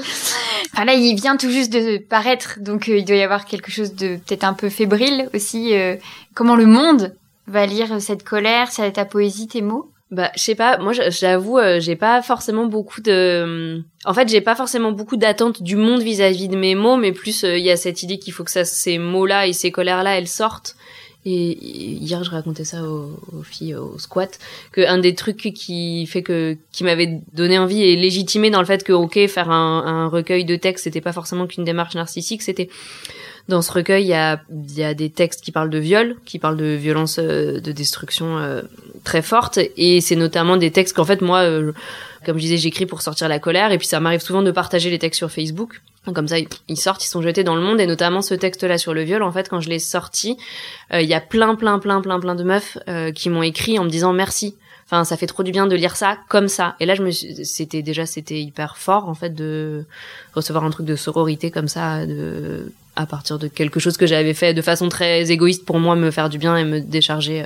enfin là, il vient tout juste de paraître, donc euh, il doit y avoir quelque chose de peut-être un peu fébrile aussi. Euh, comment le monde va lire cette colère, ta poésie, tes mots? Bah, je sais pas. Moi, j'avoue, euh, j'ai pas forcément beaucoup de. En fait, j'ai pas forcément beaucoup d'attentes du monde vis-à-vis de mes mots, mais plus il y a cette idée qu'il faut que ça, ces mots-là et ces colères-là, elles sortent. Et hier, je racontais ça aux, filles au squat, que un des trucs qui fait que qui m'avait donné envie et légitimé dans le fait que ok, faire un, recueil de textes, c'était pas forcément qu'une démarche narcissique, c'était dans ce recueil, il y a, y a des textes qui parlent de viol, qui parlent de violence, euh, de destruction euh, très forte, et c'est notamment des textes qu'en fait moi, euh, comme je disais, j'écris pour sortir la colère, et puis ça m'arrive souvent de partager les textes sur Facebook. Comme ça, ils sortent, ils sont jetés dans le monde, et notamment ce texte-là sur le viol. En fait, quand je l'ai sorti, euh, il y a plein, plein, plein, plein, plein de meufs euh, qui m'ont écrit en me disant merci. Enfin, ça fait trop du bien de lire ça comme ça. Et là, je me, c'était déjà, c'était hyper fort en fait de recevoir un truc de sororité comme ça, de à partir de quelque chose que j'avais fait de façon très égoïste pour moi, me faire du bien et me décharger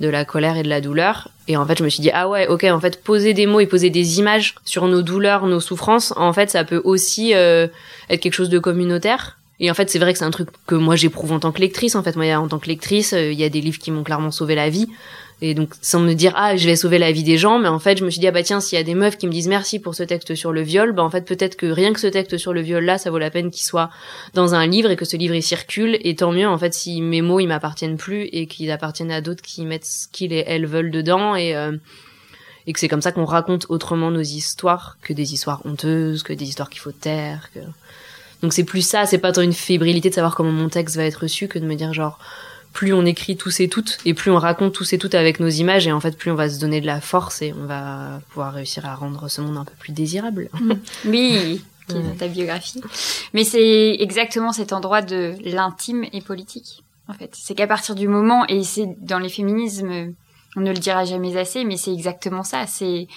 de la colère et de la douleur. Et en fait, je me suis dit, ah ouais, ok, en fait, poser des mots et poser des images sur nos douleurs, nos souffrances, en fait, ça peut aussi euh, être quelque chose de communautaire. Et en fait, c'est vrai que c'est un truc que moi j'éprouve en tant que lectrice. En fait, moi, en tant que lectrice, euh, il y a des livres qui m'ont clairement sauvé la vie. Et donc, sans me dire, ah, je vais sauver la vie des gens, mais en fait, je me suis dit, ah bah tiens, s'il y a des meufs qui me disent merci pour ce texte sur le viol, bah en fait, peut-être que rien que ce texte sur le viol là, ça vaut la peine qu'il soit dans un livre et que ce livre il circule. Et tant mieux, en fait, si mes mots ils m'appartiennent plus et qu'ils appartiennent à d'autres qui mettent ce qu'ils et elles veulent dedans et euh, et que c'est comme ça qu'on raconte autrement nos histoires que des histoires honteuses, que des histoires qu'il faut taire. Que... Donc c'est plus ça, c'est pas tant une fébrilité de savoir comment mon texte va être reçu que de me dire genre plus on écrit tous et toutes et plus on raconte tous et toutes avec nos images et en fait plus on va se donner de la force et on va pouvoir réussir à rendre ce monde un peu plus désirable. *laughs* Oui, qui est ta biographie. Mais c'est exactement cet endroit de l'intime et politique. en fait. C'est qu'à partir du moment, et c'est dans les féminismes, on ne le dira jamais assez, mais c'est exactement ça. C'est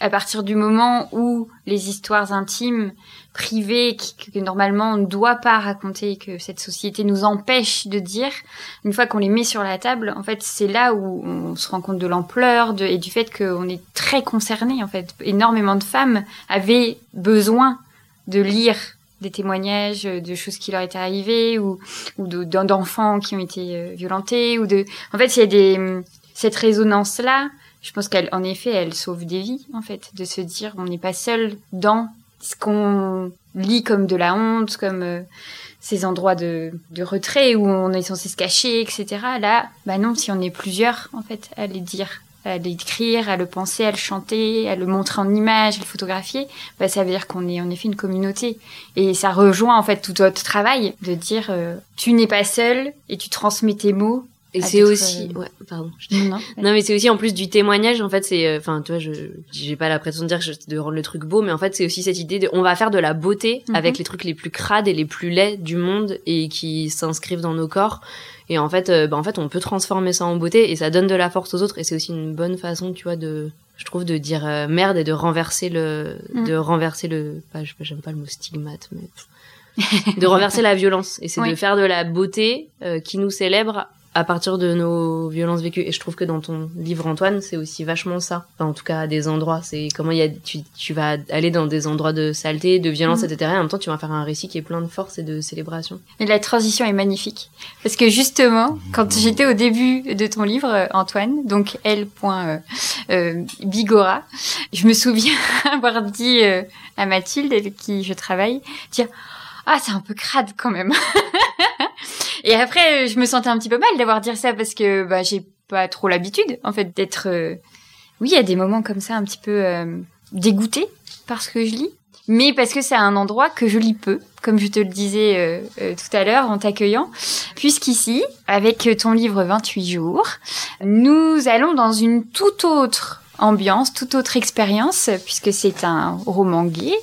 à partir du moment où les histoires intimes, privées, que, normalement on ne doit pas raconter, que cette société nous empêche de dire, une fois qu'on les met sur la table, en fait, c'est là où on se rend compte de l'ampleur et du fait qu'on est très concerné. En fait, énormément de femmes avaient besoin de lire des témoignages de choses qui leur étaient arrivées ou, ou d'enfants qui ont été euh, violentés ou de en fait il y a des cette résonance là je pense qu'elle en effet elle sauve des vies en fait de se dire on n'est pas seul dans ce qu'on lit comme de la honte comme euh, ces endroits de, retrait où on est censé se cacher etc là bah non si on est plusieurs en fait à les dire à l'écrire, à le penser, à le chanter, à le montrer en image, à le photographier, bah, ça veut dire qu'on est en effet une communauté. Et ça rejoint en fait tout votre travail de dire euh, tu n'es pas seul et tu transmets tes mots et c'est aussi, euh, ouais, pardon. *laughs* Non, non mais c'est aussi en plus du témoignage. En fait, c'est, euh, enfin, tu vois, je, j'ai pas la prétention de dire que je, de rendre le truc beau, mais en fait, c'est aussi cette idée de, on va faire de la beauté mhm. avec les trucs les plus crades et les plus laids du monde et qui s'inscrivent dans nos corps. Et en fait, euh, bah, en fait, on peut transformer ça en beauté et ça donne de la force aux autres. Et c'est aussi une bonne façon, tu vois, de, je trouve, de dire merde et de renverser le, mhm. de renverser le, pas, j'aime pas le mot stigmate, mais de renverser la violence. Et c'est *laughs* de faire de la beauté qui nous célèbre à partir de nos violences vécues. Et je trouve que dans ton livre, Antoine, c'est aussi vachement ça. Enfin, en tout cas, à des endroits. C'est comment il y a, tu, tu vas aller dans des endroits de saleté, de violence, mm. etc. Et en même temps, tu vas faire un récit qui est plein de force et de célébration. Et la transition est magnifique. Parce que justement, quand j'étais au début de ton livre, euh, Antoine, donc L. Euh, euh, Bigora, je me souviens *laughs* avoir dit à Mathilde, avec qui je travaille, dire, ah, c'est un peu crade quand même. *laughs* Et après, je me sentais un petit peu mal d'avoir dit ça parce que bah, j'ai pas trop l'habitude, en fait, d'être. Euh, oui, il y a des moments comme ça un petit peu euh, dégoûtée par ce que je lis, mais parce que c'est un endroit que je lis peu, comme je te le disais euh, euh, tout à l'heure en t'accueillant, puisqu'ici, avec ton livre 28 jours, nous allons dans une toute autre ambiance, toute autre expérience, puisque c'est un roman gay,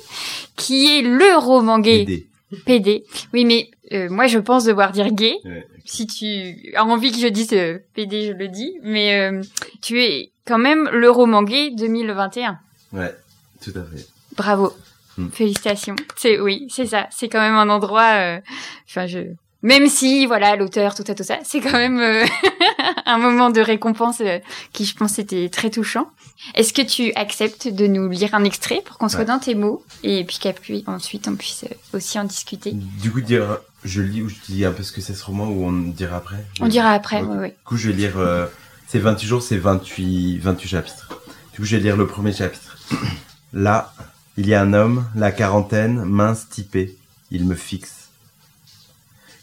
qui est le roman gay. PD. PD. Oui, mais euh, moi, je pense devoir dire gay. Si tu as envie que je dise euh, PD, je le dis. Mais euh, tu es quand même le roman gay 2021. Ouais, tout à fait. Bravo. Hmm. Félicitations. C'est oui, c'est ça. C'est quand même un endroit. Enfin, je. Même si, voilà, l'auteur, tout ça, tout ça, c'est quand même *laughs* un moment de récompense qui, je pense, était très touchant. Est-ce que tu acceptes de nous lire un extrait pour qu'on soit dans tes mots et puis qu'ensuite on puisse aussi en discuter? Du coup, dire je lis ou je dis un peu ce que c'est ce roman ou on dira après? On dira après, oui, oui. Du coup, je vais lire. Euh, c'est 28 jours, c'est 28, 28 chapitres. Du coup, je vais lire le premier chapitre. *clears throat* Là, il y a un homme, la quarantaine, mince, typé. Il me fixe.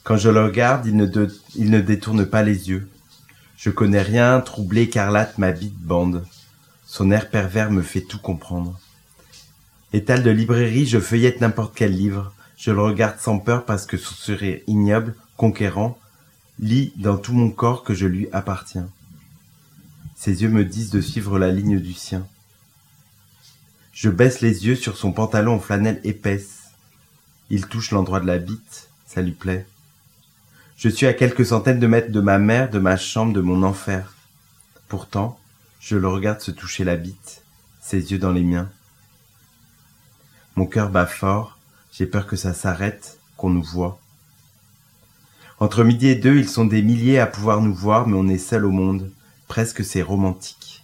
Quand je le regarde, il ne, détourne pas les yeux. Je connais rien, troublé, écarlate, ma bite bande. Son air pervers me fait tout comprendre. Étal de librairie, je feuillette n'importe quel livre. Je le regarde sans peur parce que son sourire ignoble, conquérant, lit dans tout mon corps que je lui appartiens. Ses yeux me disent de suivre la ligne du sien. Je baisse les yeux sur son pantalon en flanelle épaisse. Il touche l'endroit de la bite, ça lui plaît. Je suis à quelques centaines de mètres de ma mère, de ma chambre, de mon enfer. Pourtant, je le regarde se toucher la bite, ses yeux dans les miens. Mon cœur bat fort, j'ai peur que ça s'arrête, qu'on nous voit. Entre midi et deux, ils sont des milliers à pouvoir nous voir, mais on est seul au monde. Presque c'est romantique.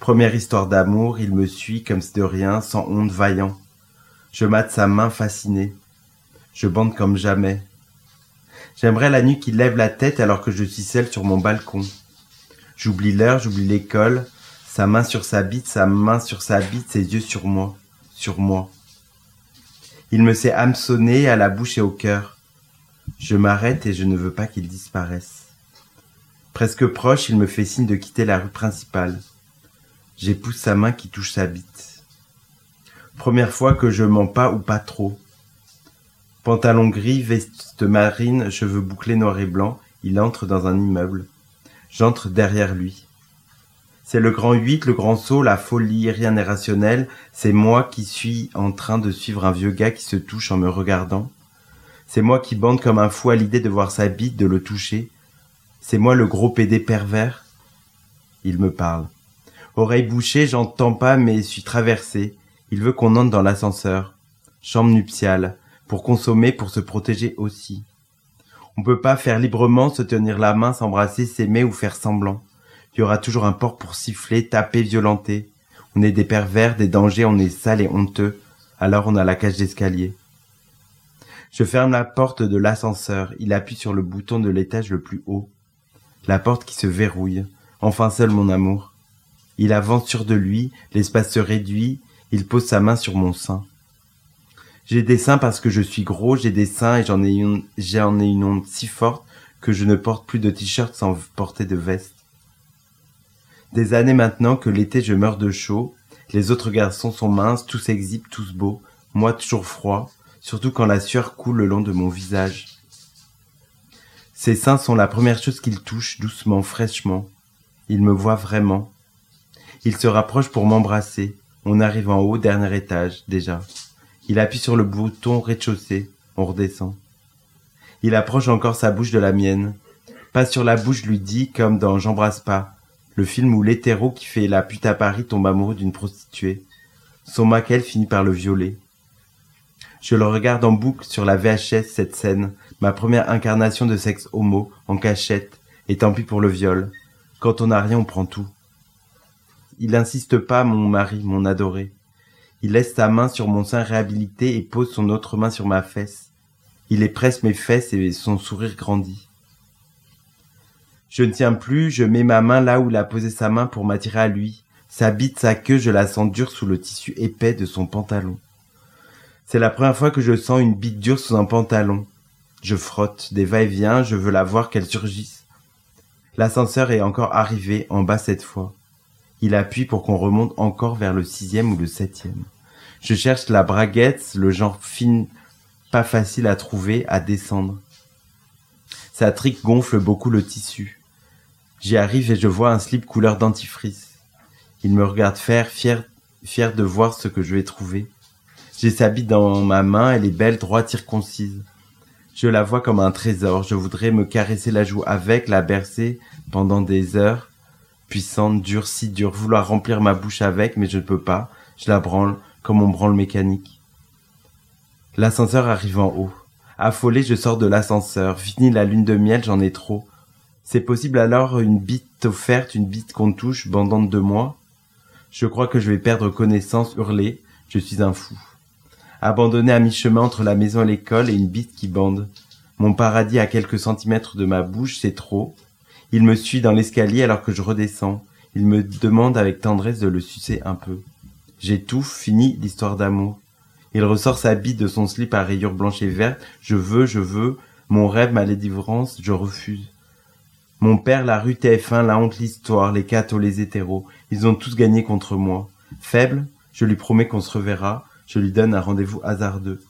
Première histoire d'amour, il me suit comme de rien, sans honte vaillant. Je mate sa main fascinée. Je bande comme jamais. J'aimerais la nuit qu'il lève la tête alors que je suis seul sur mon balcon. J'oublie l'heure, j'oublie l'école, sa main sur sa bite, sa main sur sa bite, ses yeux sur moi, sur moi. Il me s'est hameçonné à la bouche et au cœur. Je m'arrête et je ne veux pas qu'il disparaisse. Presque proche, il me fait signe de quitter la rue principale. J'épouse sa main qui touche sa bite. Première fois que je mens pas ou pas trop. Pantalon gris, veste marine, cheveux bouclés noirs et blancs, il entre dans un immeuble. J'entre derrière lui. C'est le grand huit, le grand saut, la folie, rien n'est rationnel. C'est moi qui suis en train de suivre un vieux gars qui se touche en me regardant. C'est moi qui bande comme un fou à l'idée de voir sa bite, de le toucher, C'est moi le gros pédé pervers Il me parle. Oreille bouchée, j'entends pas, mais suis traversé. Il veut qu'on entre dans l'ascenseur. Chambre nuptiale. Pour consommer, pour se protéger aussi. On peut pas faire librement, se tenir la main, s'embrasser, s'aimer ou faire semblant. Il y aura toujours un port pour siffler, taper, violenter. On est des pervers, des dangers, on est sale et honteux. Alors on a la cage d'escalier. Je ferme la porte de l'ascenseur. Il appuie sur le bouton de l'étage le plus haut. La porte qui se verrouille. Enfin seul mon amour. Il avance sur de lui, l'espace se réduit, il pose sa main sur mon sein. J'ai des seins parce que je suis gros, j'ai des seins et j'en ai une, j'en ai une onde si forte que je ne porte plus de t-shirt sans porter de veste. Des années maintenant que l'été je meurs de chaud, les autres garçons sont minces, tous exhibent, tous beaux, moi toujours froid, surtout quand la sueur coule le long de mon visage. Ses seins sont la première chose qu'il touche, doucement, fraîchement. Il me voit vraiment. Il se rapproche pour m'embrasser. On arrive en haut, dernier étage, déjà. Il appuie sur le bouton rez-de-chaussée. On redescend. Il approche encore sa bouche de la mienne. Pas sur la bouche lui dit, comme dans J'embrasse pas, le film où l'hétéro qui fait la pute à Paris tombe amoureux d'une prostituée. Son maquel finit par le violer. Je le regarde en boucle sur la VHS, cette scène, ma première incarnation de sexe homo, en cachette, et tant pis pour le viol. Quand on n'a rien, on prend tout. Il n'insiste pas, mon mari, mon adoré. Il laisse sa main sur mon sein réhabilité et pose son autre main sur ma fesse. Il épresse mes fesses et son sourire grandit. Je ne tiens plus, je mets ma main là où il a posé sa main pour m'attirer à lui. Sa bite, sa queue, je la sens dure sous le tissu épais de son pantalon. C'est la première fois que je sens une bite dure sous un pantalon. Je frotte, des va-et-vient, je veux la voir qu'elle surgisse. L'ascenseur est encore arrivé, en bas cette fois. Il appuie pour qu'on remonte encore vers le sixième ou le septième. Je cherche la braguette, le genre fin, pas facile à trouver, à descendre. Sa trique gonfle beaucoup le tissu. J'y arrive et je vois un slip couleur dentifrice. Il me regarde faire, fier, de voir ce que je vais trouver. J'ai sa bite dans ma main, elle est belle, droite, circoncise. Je la vois comme un trésor, je voudrais me caresser la joue avec, la bercer pendant des heures, puissante, dure, si dure, vouloir remplir ma bouche avec, mais je ne peux pas, je la branle comme on branle mécanique. L'ascenseur arrive en haut. Affolé, je sors de l'ascenseur. Fini la lune de miel, j'en ai trop. C'est possible alors une bite offerte, une bite qu'on touche, bandante de moi? Je crois que je vais perdre connaissance, hurler. Je suis un fou abandonné à mi-chemin entre la maison et l'école et une bite qui bande. Mon paradis à quelques centimètres de ma bouche, c'est trop. Il me suit dans l'escalier alors que je redescends. Il me demande avec tendresse de le sucer un peu. J'étouffe, fini l'histoire d'amour. Il ressort sa bite de son slip à rayures blanches et vertes. Je veux, je veux. Mon rêve, ma délivrance, je refuse. Mon père, la rue TF1, la honte, l'histoire, les cathos, les hétéros, ils ont tous gagné contre moi. Faible, je lui promets qu'on se reverra, je lui donne un rendez-vous hasardeux.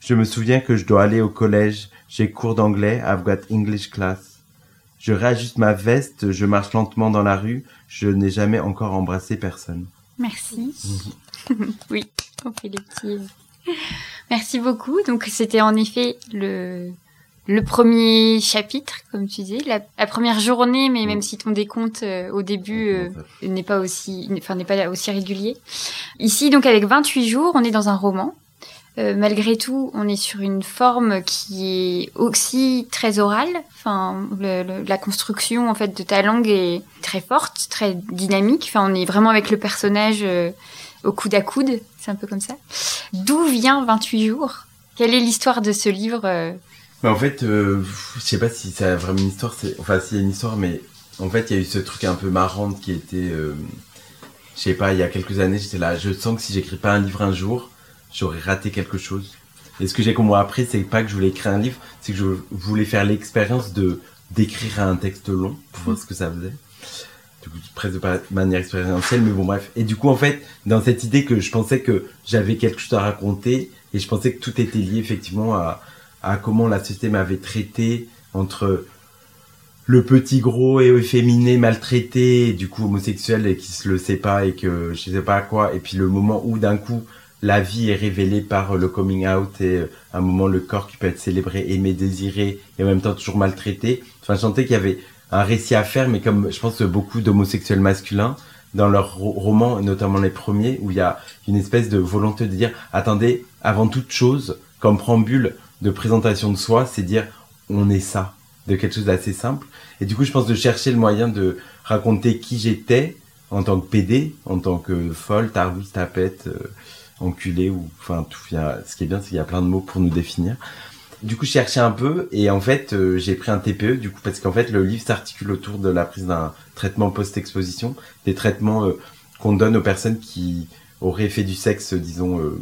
Je me souviens que je dois aller au collège, j'ai cours d'anglais, I've got English class. Je réajuste ma veste, je marche lentement dans la rue, je n'ai jamais encore embrassé personne. Merci. *laughs* oui, on fait les petits. Merci beaucoup. Donc c'était en effet le le premier chapitre, comme tu disais, la, première journée, mais même si ton décompte euh, au début euh, n'est pas aussi, enfin n'est pas aussi régulier. Ici, donc avec 28 jours, on est dans un roman. Euh, malgré tout, on est sur une forme qui est aussi très orale. Enfin, la construction en fait de ta langue est très forte, très dynamique. Enfin, on est vraiment avec le personnage au coude à coude. C'est un peu comme ça. D'où vient 28 jours? Quelle est l'histoire de ce livre mais en fait, euh, je sais pas si ça a vraiment une histoire. Enfin, a une histoire, mais en fait, il y a eu ce truc un peu marrant qui était. Euh, je sais pas, il y a quelques années, j'étais là. Je sens que si j'écris pas un livre un jour, j'aurais raté quelque chose. Et ce que j'ai compris après, c'est pas que je voulais écrire un livre, c'est que je voulais faire l'expérience de d'écrire un texte long pour voir ce que ça faisait. Du coup, presque de manière expérientielle, mais bon, bref. Et du coup, en fait, dans cette idée que je pensais que j'avais quelque chose à raconter, et je pensais que tout était lié effectivement à, à comment la société m'avait traité entre le petit gros et efféminé maltraité, du coup homosexuel et qui se le sait pas et que je sais pas quoi, et puis le moment où d'un coup la vie est révélée par le coming out et à un moment le corps qui peut être célébré, aimé, désiré et en même temps toujours maltraité. Enfin, je sentais qu'il y avait un récit à faire, mais comme je pense beaucoup d'homosexuels masculins dans leurs romans, notamment les premiers, où il y a une espèce de volonté de dire, attendez, avant toute chose, comme préambule de présentation de soi, c'est dire, on est ça, de quelque chose d'assez simple. Et du coup, je pense de chercher le moyen de raconter qui j'étais en tant que PD, en tant que folle, tarwis, tapette, euh, enculé, ou enfin tout. ce qui est bien, c'est qu'il y a plein de mots pour nous définir. Du coup, je cherchais un peu et en fait, euh, j'ai pris un TPE du coup parce qu'en fait, le livre s'articule autour de la prise d'un traitement post-exposition, des traitements euh, qu'on donne aux personnes qui auraient fait du sexe, disons, euh,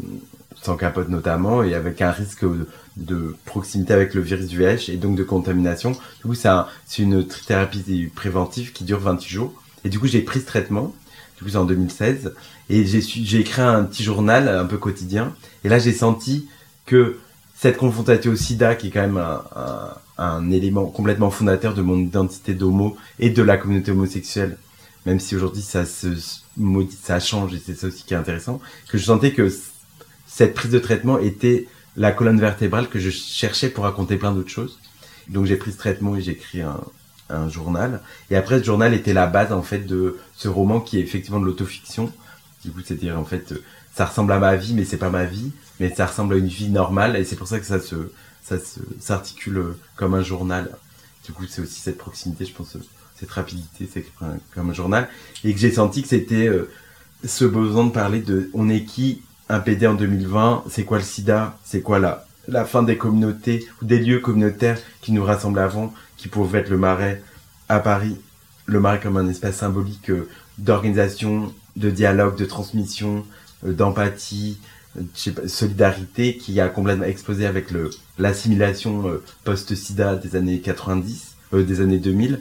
sans capote notamment, et avec un risque de, proximité avec le virus du VIH et donc de contamination. Du coup, c'est une thérapie préventive qui dure 28 jours. Et du coup, j'ai pris ce traitement. Du en 2016. Et j'ai écrit un petit journal un peu quotidien. Et là, j'ai senti que cette confrontation au sida, qui est quand même un, élément complètement fondateur de mon identité d'homo et de la communauté homosexuelle, même si aujourd'hui ça ça change et c'est ça aussi qui est intéressant, que je sentais que cette prise de traitement était la colonne vertébrale que je cherchais pour raconter plein d'autres choses. Donc j'ai pris ce traitement et j'ai écrit un, un journal. Et après, ce journal était la base en fait de ce roman qui est effectivement de l'autofiction. Du coup, c'est-à-dire en fait, ça ressemble à ma vie, mais c'est pas ma vie mais ça ressemble à une vie normale et c'est pour ça que ça se ça s'articule comme un journal. Du coup, c'est aussi cette proximité, je pense, cette rapidité, c'est comme un journal et que j'ai senti que c'était euh, ce besoin de parler de on est qui? un PD en 2020, c'est quoi le sida, c'est quoi la la fin des communautés ou des lieux communautaires qui nous rassemblent avant, qui pouvaient être le Marais à Paris, le Marais comme un espace symbolique euh, d'organisation, de dialogue, de transmission, euh, d'empathie, solidarité qui a complètement explosé avec le l'assimilation euh, post-sida des années 90, euh, des années 2000,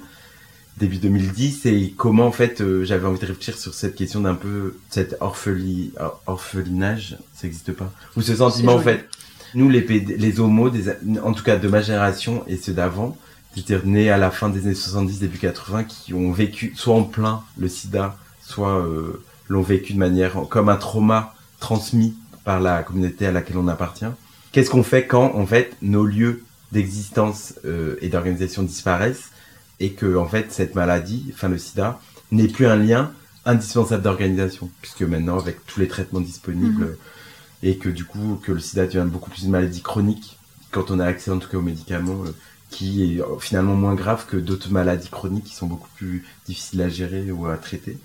début 2010 et comment en fait euh, j'avais envie de réfléchir sur cette question d'un peu cet orpheli, orphelinage, ça n'existe pas, ou ce sentiment en fait, nous les les homos, des, en tout cas de ma génération et ceux d'avant, c'est-à-dire nés à la fin des années 70, début 80, qui ont vécu soit en plein le sida, soit l'ont vécu de manière comme un trauma transmis par la communauté à laquelle on appartient. Qu'est-ce qu'on fait quand, en fait, nos lieux d'existence euh, et d'organisation disparaissent et que, en fait, cette maladie, enfin le sida, n'est plus un lien indispensable d'organisation, puisque maintenant, avec tous les traitements disponibles, mhm. et que du coup, que le sida devient beaucoup plus une maladie chronique, quand on a accès en tout cas aux médicaments, euh, qui est euh, finalement moins grave que d'autres maladies chroniques qui sont beaucoup plus difficiles à gérer ou à traiter.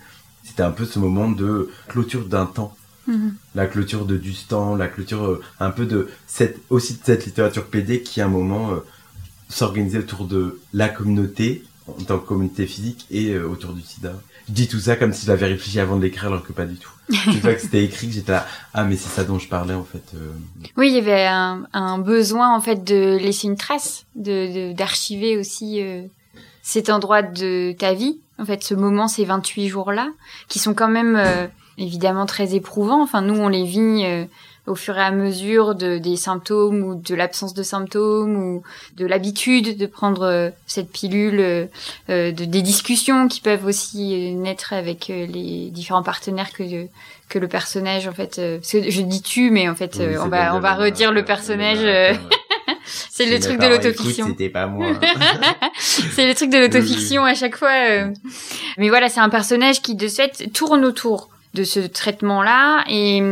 C'était un peu ce moment de clôture d'un temps Mhm. La clôture de Dustan, la clôture euh, un peu de cette, aussi de cette littérature PD qui à un moment euh, s'organisait autour de la communauté en tant que communauté physique et euh, autour du sida. Je dis tout ça comme si j'avais réfléchi avant de l'écrire alors que pas du tout. Une fois que c'était écrit, j'étais là, ah mais c'est ça dont je parlais en fait. Oui, il y avait un, besoin en fait de laisser une trace, de d'archiver aussi cet endroit de ta vie, en fait ce moment, ces 28 jours là, qui sont quand même évidemment très éprouvant. Enfin, nous, on les vit euh, au fur et à mesure de, des symptômes ou de l'absence de symptômes ou de l'habitude de prendre euh, cette pilule, euh, de, des discussions qui peuvent aussi naître avec les différents partenaires que que le personnage en fait. je dis tu, mais en fait, on va on va redire le personnage. *laughs* *laughs* c'est le truc de l'autofiction. C'était pas moi. c'est le truc de l'autofiction à chaque fois. Mais voilà, c'est un personnage qui de fait tourne autour de ce traitement-là et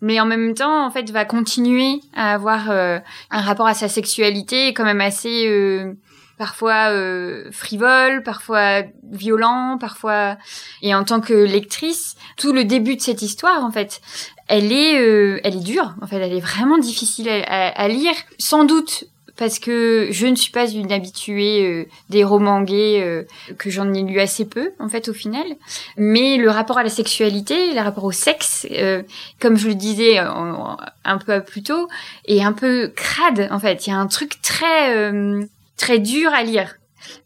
mais en même temps en fait va continuer à avoir euh, un rapport à sa sexualité quand même assez euh, parfois euh, frivole, parfois violent, parfois et en tant que lectrice, tout le début de cette histoire en fait, elle est elle est dure. En fait, elle est vraiment difficile à lire, sans doute parce que je ne suis pas une habituée euh, des romans gays, euh, que j'en ai lu assez peu en fait au final. Mais le rapport à la sexualité, le rapport au sexe, euh, comme je le disais un peu plus tôt, est un peu crade en fait. Il y a un truc très très dur à lire,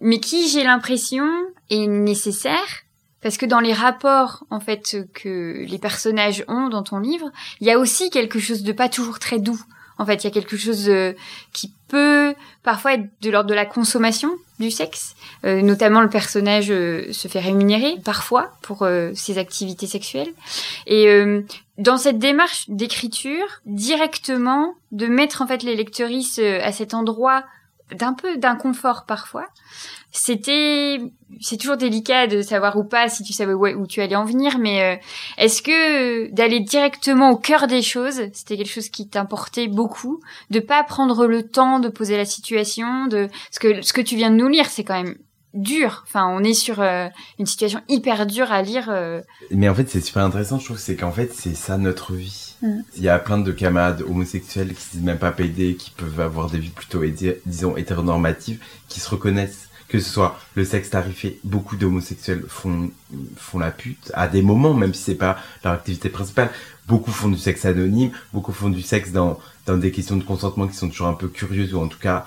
mais qui j'ai l'impression est nécessaire parce que dans les rapports en fait que les personnages ont dans ton livre, il y a aussi quelque chose de pas toujours très doux En fait, il y a quelque chose euh, qui peut parfois être de l'ordre de la consommation du sexe. Euh, notamment, le personnage euh, se fait rémunérer parfois pour ses activités sexuelles. Et dans cette démarche d'écriture, directement, de mettre en fait les lectrices à cet endroit d'un peu d'inconfort parfois, c'était c'est toujours délicat de savoir ou pas si tu savais où, tu allais en venir mais euh, est-ce que d'aller directement au cœur des choses c'était quelque chose qui t'importait beaucoup? De pas prendre le temps de poser la situation de ce que ce que tu viens de nous lire c'est quand même dur enfin on est sur euh, une situation hyper dure à lire euh. mais en fait c'est super intéressant je trouve c'est qu'en fait c'est ça notre vie mm. il y a plein de camarades homosexuels qui se disent même pas PD qui peuvent avoir des vies plutôt disons hétéronormatives qui se reconnaissent que ce soit le sexe tarifé, beaucoup d'homosexuels font font la pute à des moments, même si c'est pas leur activité principale. Beaucoup font du sexe anonyme, beaucoup font du sexe dans dans des questions de consentement qui sont toujours un peu curieuses ou en tout cas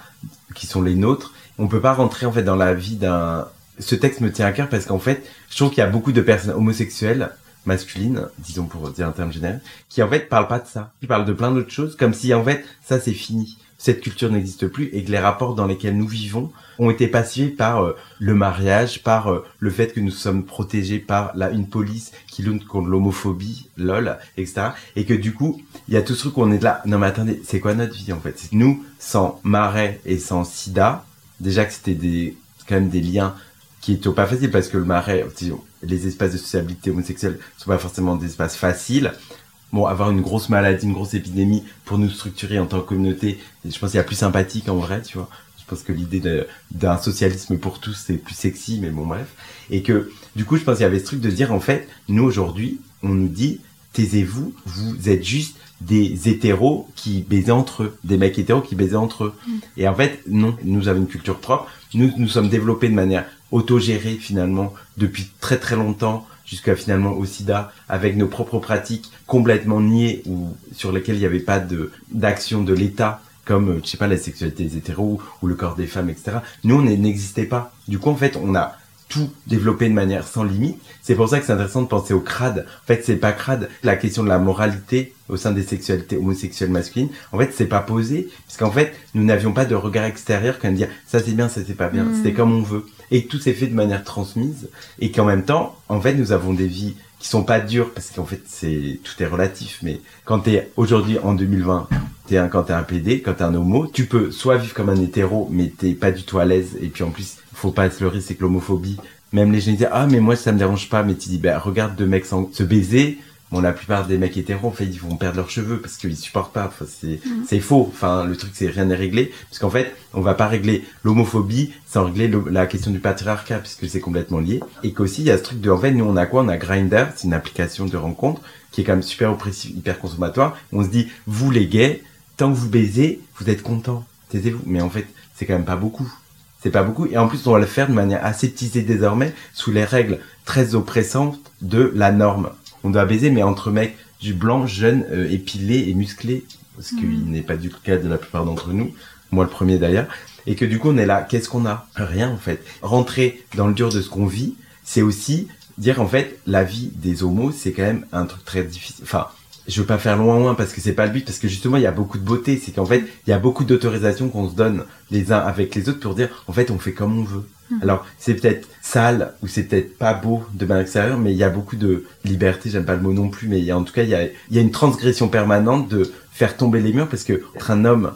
qui sont les nôtres. On peut pas rentrer en fait dans la vie d'un. Ce texte me tient à cœur parce qu'en fait, je trouve qu'il y a beaucoup de personnes homosexuelles masculines, disons pour dire un terme général, qui en fait parlent pas de ça. Ils parlent de plein d'autres choses, comme si en fait ça c'est fini cette culture n'existe plus et que les rapports dans lesquels nous vivons ont été passés par euh, le mariage, par euh, le fait que nous sommes protégés par une police qui lutte contre l'homophobie, lol, etc. Et que du coup, il y a tout ce truc où on est là, non mais attendez, c'est quoi notre vie en fait? Nous, sans marais et sans sida, déjà que c'était des, quand même des liens qui étaient pas faciles parce que le marais, les espaces de sociabilité homosexuelle sont pas forcément des espaces faciles bon, avoir une grosse maladie, une grosse épidémie pour nous structurer en tant que communauté, je pense qu'il y a plus sympathique en vrai, tu vois. Je pense que l'idée d'un socialisme pour tous, c'est plus sexy, mais bon, bref. Et que, du coup, je pense qu'il y avait ce truc de dire, en fait, nous, aujourd'hui, on nous dit, taisez-vous, vous êtes juste des hétéros qui baisaient entre eux, des mecs hétéros qui baisaient entre eux. Mm. Et en fait, non, nous avons une culture propre, nous nous sommes développés de manière autogérée finalement depuis très très longtemps jusqu'à finalement au sida avec nos propres pratiques complètement niées ou sur lesquelles il n'y avait pas d'action de l'État comme euh, je sais pas la sexualité des hétéros ou le corps des femmes etc nous on n'existait pas. Du coup en fait on a tout développé de manière sans limite. C'est pour ça que c'est intéressant de penser au crade. En fait, c'est pas crade. La question de la moralité au sein des sexualités homosexuelles masculines, en fait, c'est pas posé. Parce qu'en fait, nous n'avions pas de regard extérieur qu'à dire ça c'est bien, ça c'est pas bien. Hmm. C'était comme on veut et tout s'est fait de manière transmise et qu'en même temps, en fait, nous avons des vies qui sont pas dures parce qu'en fait, c'est tout est relatif. Mais quand t'es aujourd'hui en 2020, t'es un quand t'es un PD, quand t'es un homo, tu peux soit vivre comme un hétéro, mais t'es pas du tout à l'aise et puis en plus, faut pas se leurrer, c'est que l'homophobie, même les gens disent ah mais moi ça me dérange pas, mais tu dis ben regarde deux mecs se baiser, Bon, la plupart des mecs hétéros, en fait, ils vont perdre leurs cheveux parce qu'ils supportent pas. Enfin, c'est, mhm. c'est faux. Enfin, le truc, c'est rien n'est réglé. Parce qu'en fait, on va pas régler l'homophobie sans régler la question du patriarcat puisque c'est complètement lié. Et qu'aussi, il y a ce truc de, en fait, nous, on a quoi? On a Grinder, c'est une application de rencontre qui est quand même super oppressive, hyper consommatoire. On se dit, vous, les gays, tant que vous baisez, vous êtes contents. Taisez-vous. Mais en fait, c'est quand même pas beaucoup. C'est pas beaucoup. Et en plus, on va le faire de manière aseptisée désormais sous les règles très oppressantes de la norme on doit baiser, mais entre mecs du blanc, jeune, euh, épilé et musclé, ce qui mm. n'est pas du tout le cas de la plupart d'entre nous, moi le premier d'ailleurs, et que du coup on est là, qu'est-ce qu'on a? Rien en fait. Rentrer dans le dur de ce qu'on vit, c'est aussi dire en fait la vie des homos, c'est quand même un truc très difficile. Enfin, je veux pas faire loin loin parce que c'est pas le but parce que justement il y a beaucoup de beauté. C'est qu'en fait il y a beaucoup d'autorisation qu'on se donne les uns avec les autres pour dire en fait on fait comme on veut. Hmm. alors c'est peut-être sale ou c'est peut-être pas beau de manière extérieure mais il y a beaucoup de liberté. J'aime pas le mot non plus mais il y a en tout cas il y a, il y a une transgression permanente de faire tomber les murs parce que être un homme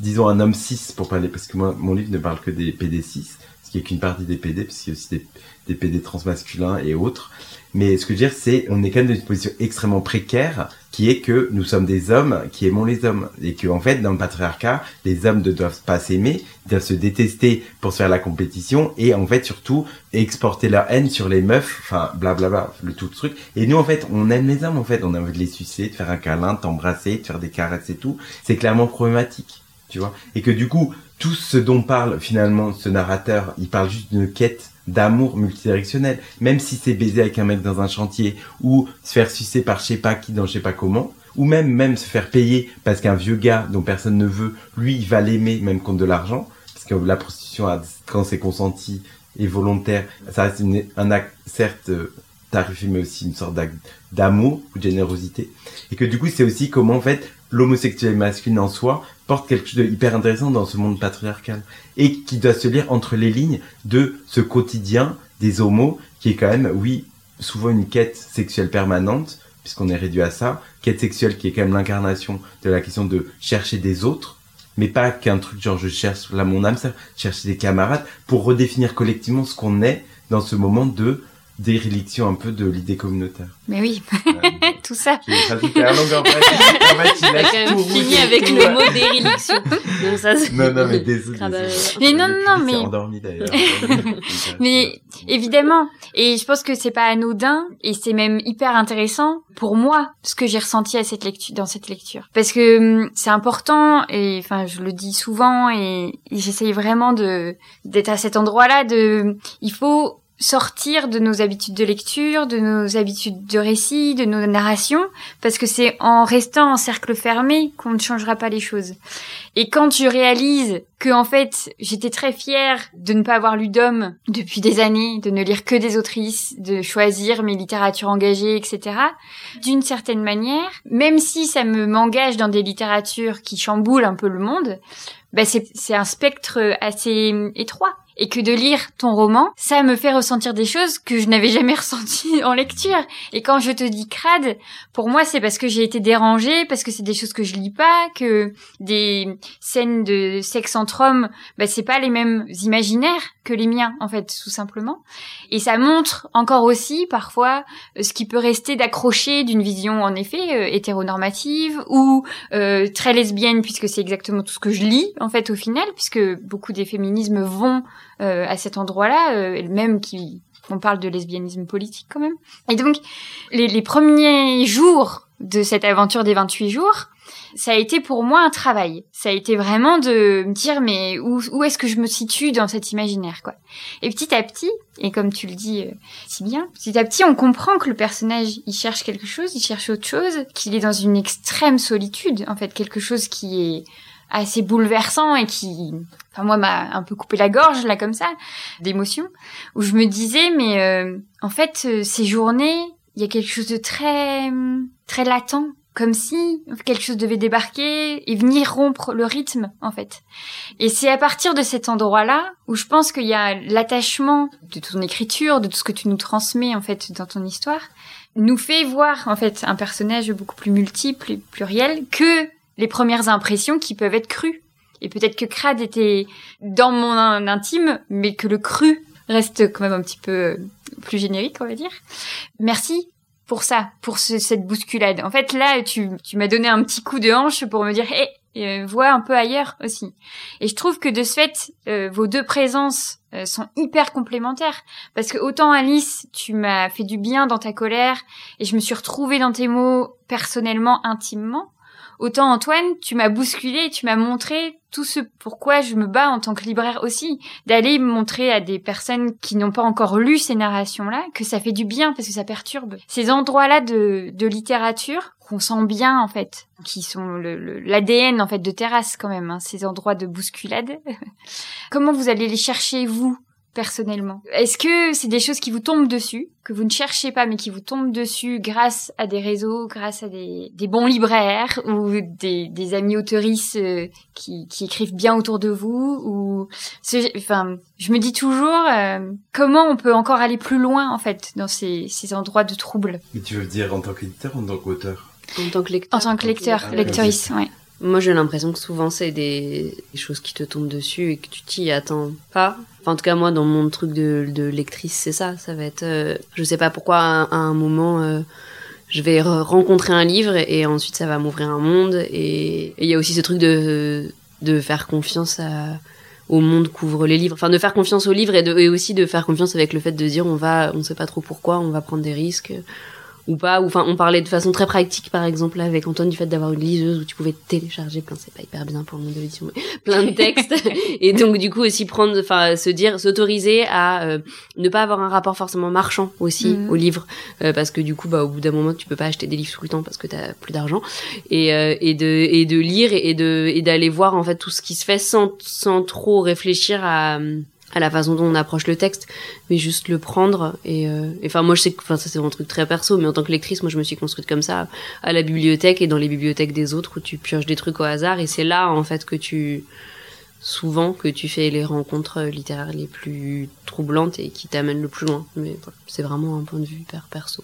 disons un homme cis pour parler parce que moi mon livre ne parle que des PD 6 ce qui est qu'une partie des PD parce qu'il y a aussi des, des PD transmasculins et autres mais ce que je veux dire, c'est, on est quand même dans une position extrêmement précaire, qui est que nous sommes des hommes qui aimons les hommes. Et que, en fait, dans le patriarcat, les hommes ne doivent pas s'aimer, ils doivent se détester pour se faire la compétition, et en fait, surtout, exporter leur haine sur les meufs, enfin, blablabla, le tout truc. Et nous, en fait, on aime les hommes, en fait, on a envie de les sucer, de faire un câlin, de t'embrasser, de faire des caresses et tout. C'est clairement problématique, tu vois. Et que du coup, tout ce dont parle finalement ce narrateur, il parle juste d'une quête d'amour multidirectionnel. Même si c'est baiser avec un mec dans un chantier ou se faire sucer par je sais pas qui dans je sais pas comment, ou même même se faire payer parce qu'un vieux gars dont personne ne veut, lui il va l'aimer même contre de l'argent, parce que la prostitution quand c'est consenti et volontaire, ça reste un acte certes euh, tarifé mais aussi une sorte d'acte d'amour ou de générosité et que du coup c'est aussi comment en fait l'homosexualité masculine en soi porte quelque chose de hyper intéressant dans ce monde patriarcal et qui doit se lire entre les lignes de ce quotidien des homos qui est quand même, oui, souvent une quête sexuelle permanente puisqu'on est réduit à ça, quête sexuelle qui est quand même l'incarnation de la question de chercher des autres, mais pas qu'un truc genre je cherche là mon âme, ça, chercher des camarades pour redéfinir collectivement ce qu'on est dans ce moment de déréliction un peu de l'idée communautaire. Mais oui, *laughs* tout ça. J'ai rajouté un long en fait, en fait, il a quand même tout fini avec le mot déréliction. Donc ça, Non, non, mais désolé. Mais non, non, mais- endormi d'ailleurs. *laughs* Mais évidemment, et je pense que c'est pas anodin et c'est même hyper intéressant pour moi ce que j'ai ressenti à cette lecture dans cette lecture parce que hum, c'est important et enfin je le dis souvent et, et j'essaye vraiment de d'être à cet endroit-là de il faut sortir de nos habitudes de lecture, de nos habitudes de récit, de nos narrations, parce que c'est en restant en cercle fermé qu'on ne changera pas les choses. Et quand je réalise que en fait j'étais très fière de ne pas avoir lu d'hommes depuis des années, de ne lire que des autrices, de choisir mes littératures engagées, etc. D'une certaine manière, même si ça me m'engage dans des littératures qui chamboulent un peu le monde, bah c'est un spectre assez étroit. Et que de lire ton roman, ça me fait ressentir des choses que je n'avais jamais *laughs* ressenties en lecture. Et quand je te dis crade, pour moi c'est parce que j'ai été dérangée, parce que c'est des choses que je lis pas, que des scènes de sexe entre hommes, bah, c'est pas les mêmes imaginaires que les miens, en fait, tout simplement. Et ça montre encore aussi, parfois, euh, ce qui peut rester d'accrocher d'une vision, en effet, euh, hétéronormative ou euh, très lesbienne, puisque c'est exactement tout ce que je lis, en fait, au final, puisque beaucoup des féminismes vont euh, à cet endroit-là, euh, même qui on parle de lesbianisme politique quand même. Et donc, les, premiers jours de cette aventure des 28 jours, ça a été pour moi un travail. Ça a été vraiment de me dire mais où, où est-ce que je me situe dans cet imaginaire quoi. Et petit à petit, et comme tu le dis euh, si bien, petit à petit on comprend que le personnage il cherche quelque chose, il cherche autre chose, qu'il est dans une extrême solitude en fait, quelque chose qui est assez bouleversant et qui enfin moi m'a un peu coupé la gorge là comme ça d'émotion où je me disais mais euh, en fait euh, ces journées il y a quelque chose de très très latent comme si quelque chose devait débarquer et venir rompre le rythme en fait. Et c'est à partir de cet endroit-là où je pense qu'il y a l'attachement de ton écriture, de tout ce que tu nous transmets en fait dans ton histoire, nous fait voir en fait un personnage beaucoup plus multiple et pluriel que les premières impressions qui peuvent être crues. Et peut-être que Crade était dans mon intime, mais que le cru reste quand même un petit peu euh, plus générique, on va dire. Merci pour ça, pour ce- cette bousculade. En fait, là, tu, m'as donné un petit coup de hanche pour me dire, hé, euh, vois un peu ailleurs aussi. Et je trouve que de ce fait, euh, vos deux présences sont hyper complémentaires. Parce que autant Alice, tu m'as fait du bien dans ta colère, et je me suis retrouvée dans tes mots personnellement, intimement. Autant Antoine, tu m'as bousculé tu m'as montré tout ce pourquoi je me bats en tant que libraire aussi, d'aller montrer à des personnes qui n'ont pas encore lu ces narrations-là que ça fait du bien parce que ça perturbe. Ces endroits-là de, littérature qu'on sent bien en fait, qui sont l'ADN en fait de terrasse quand même, hein, ces endroits de bousculade. *laughs* Comment vous allez les chercher vous? Personnellement Est-ce que c'est des choses qui vous tombent dessus, que vous ne cherchez pas mais qui vous tombent dessus grâce à des réseaux, grâce à des, des bons libraires ou des, des amis autoristes euh, qui, qui écrivent bien autour de vous ou enfin je me dis toujours euh, comment on peut encore aller plus loin en fait dans ces, ces endroits de trouble? Mais tu veux dire en tant qu'éditeur ou en tant qu'auteur? En tant que lecteur. en tant que lecteur, Ah, lectrice, ouais. Moi, j'ai l'impression que souvent, c'est des... des choses qui te tombent dessus et que tu t'y attends pas. Enfin, en tout cas, moi, dans mon truc de, lectrice, c'est ça. Ça va être... euh, je sais pas pourquoi, à, un- moment, euh, je vais re- rencontrer un livre et ensuite, ça va m'ouvrir un monde. Et il y a aussi ce truc de, de faire confiance à au monde qu'ouvrent les livres, enfin de faire confiance aux livres et, et aussi de faire confiance avec le fait de dire on va, on sait pas trop pourquoi, on va prendre des risques ou pas. Ou enfin, on parlait de façon très pratique, par exemple, avec Antoine, du fait d'avoir une liseuse où tu pouvais télécharger plein, c'est pas hyper bien pour le monde de l'édition, mais *laughs* plein de textes. *laughs* et donc, du coup, aussi prendre, enfin, se dire, s'autoriser à euh, ne pas avoir un rapport forcément marchand aussi Mhm. au livre, euh, parce que du coup, bah, au bout d'un moment, tu peux pas acheter des livres tout le temps parce que t'as plus d'argent. Et, euh, et de, et de lire et de, et d'aller voir, en fait, tout ce qui se fait sans, sans trop réfléchir à, à la façon dont on approche le texte, mais juste le prendre. Et euh, enfin, moi, je sais que, enfin, ça c'est un truc très perso, mais en tant que lectrice, moi, je me suis construite comme ça à la bibliothèque et dans les bibliothèques des autres où tu pioches des trucs au hasard. Et c'est là, en fait, que tu souvent que tu fais les rencontres littéraires les plus troublantes et qui t'amènent le plus loin. Mais voilà, c'est vraiment un point de vue hyper perso.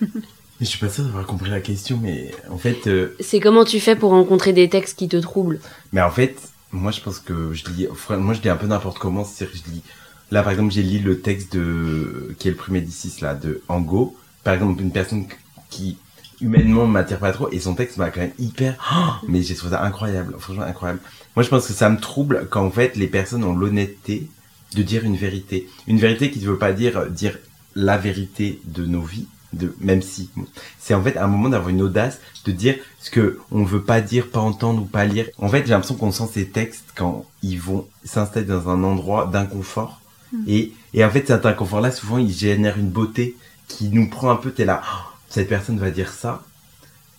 *laughs* Mais je suis pas sûr d'avoir compris la question, mais en fait. euh, C'est comment tu fais pour rencontrer des textes qui te troublent Mais en fait, moi je pense que je lis, moi je lis un peu n'importe comment, c'est-à-dire que je lis, là par exemple j'ai lu le texte de, qui est le premier Médicis là, de Ango, par exemple une personne qui humainement m'attire pas trop et son texte m'a quand même hyper, *gasps* mais j'ai trouvé ça incroyable, franchement incroyable. Moi je pense que ça me trouble quand en fait les personnes ont l'honnêteté de dire une vérité. Une vérité qui ne veut pas dire, dire la vérité de nos vies, de, même si, bon, c'est en fait un moment d'avoir une audace de dire ce que on veut pas dire, pas entendre ou pas lire. En fait, j'ai l'impression qu'on sent ces textes quand ils vont s'installer dans un endroit d'inconfort. Et, et en fait, cet inconfort-là, souvent, il génère une beauté qui nous prend un peu, t'es là, Oh, cette personne va dire ça.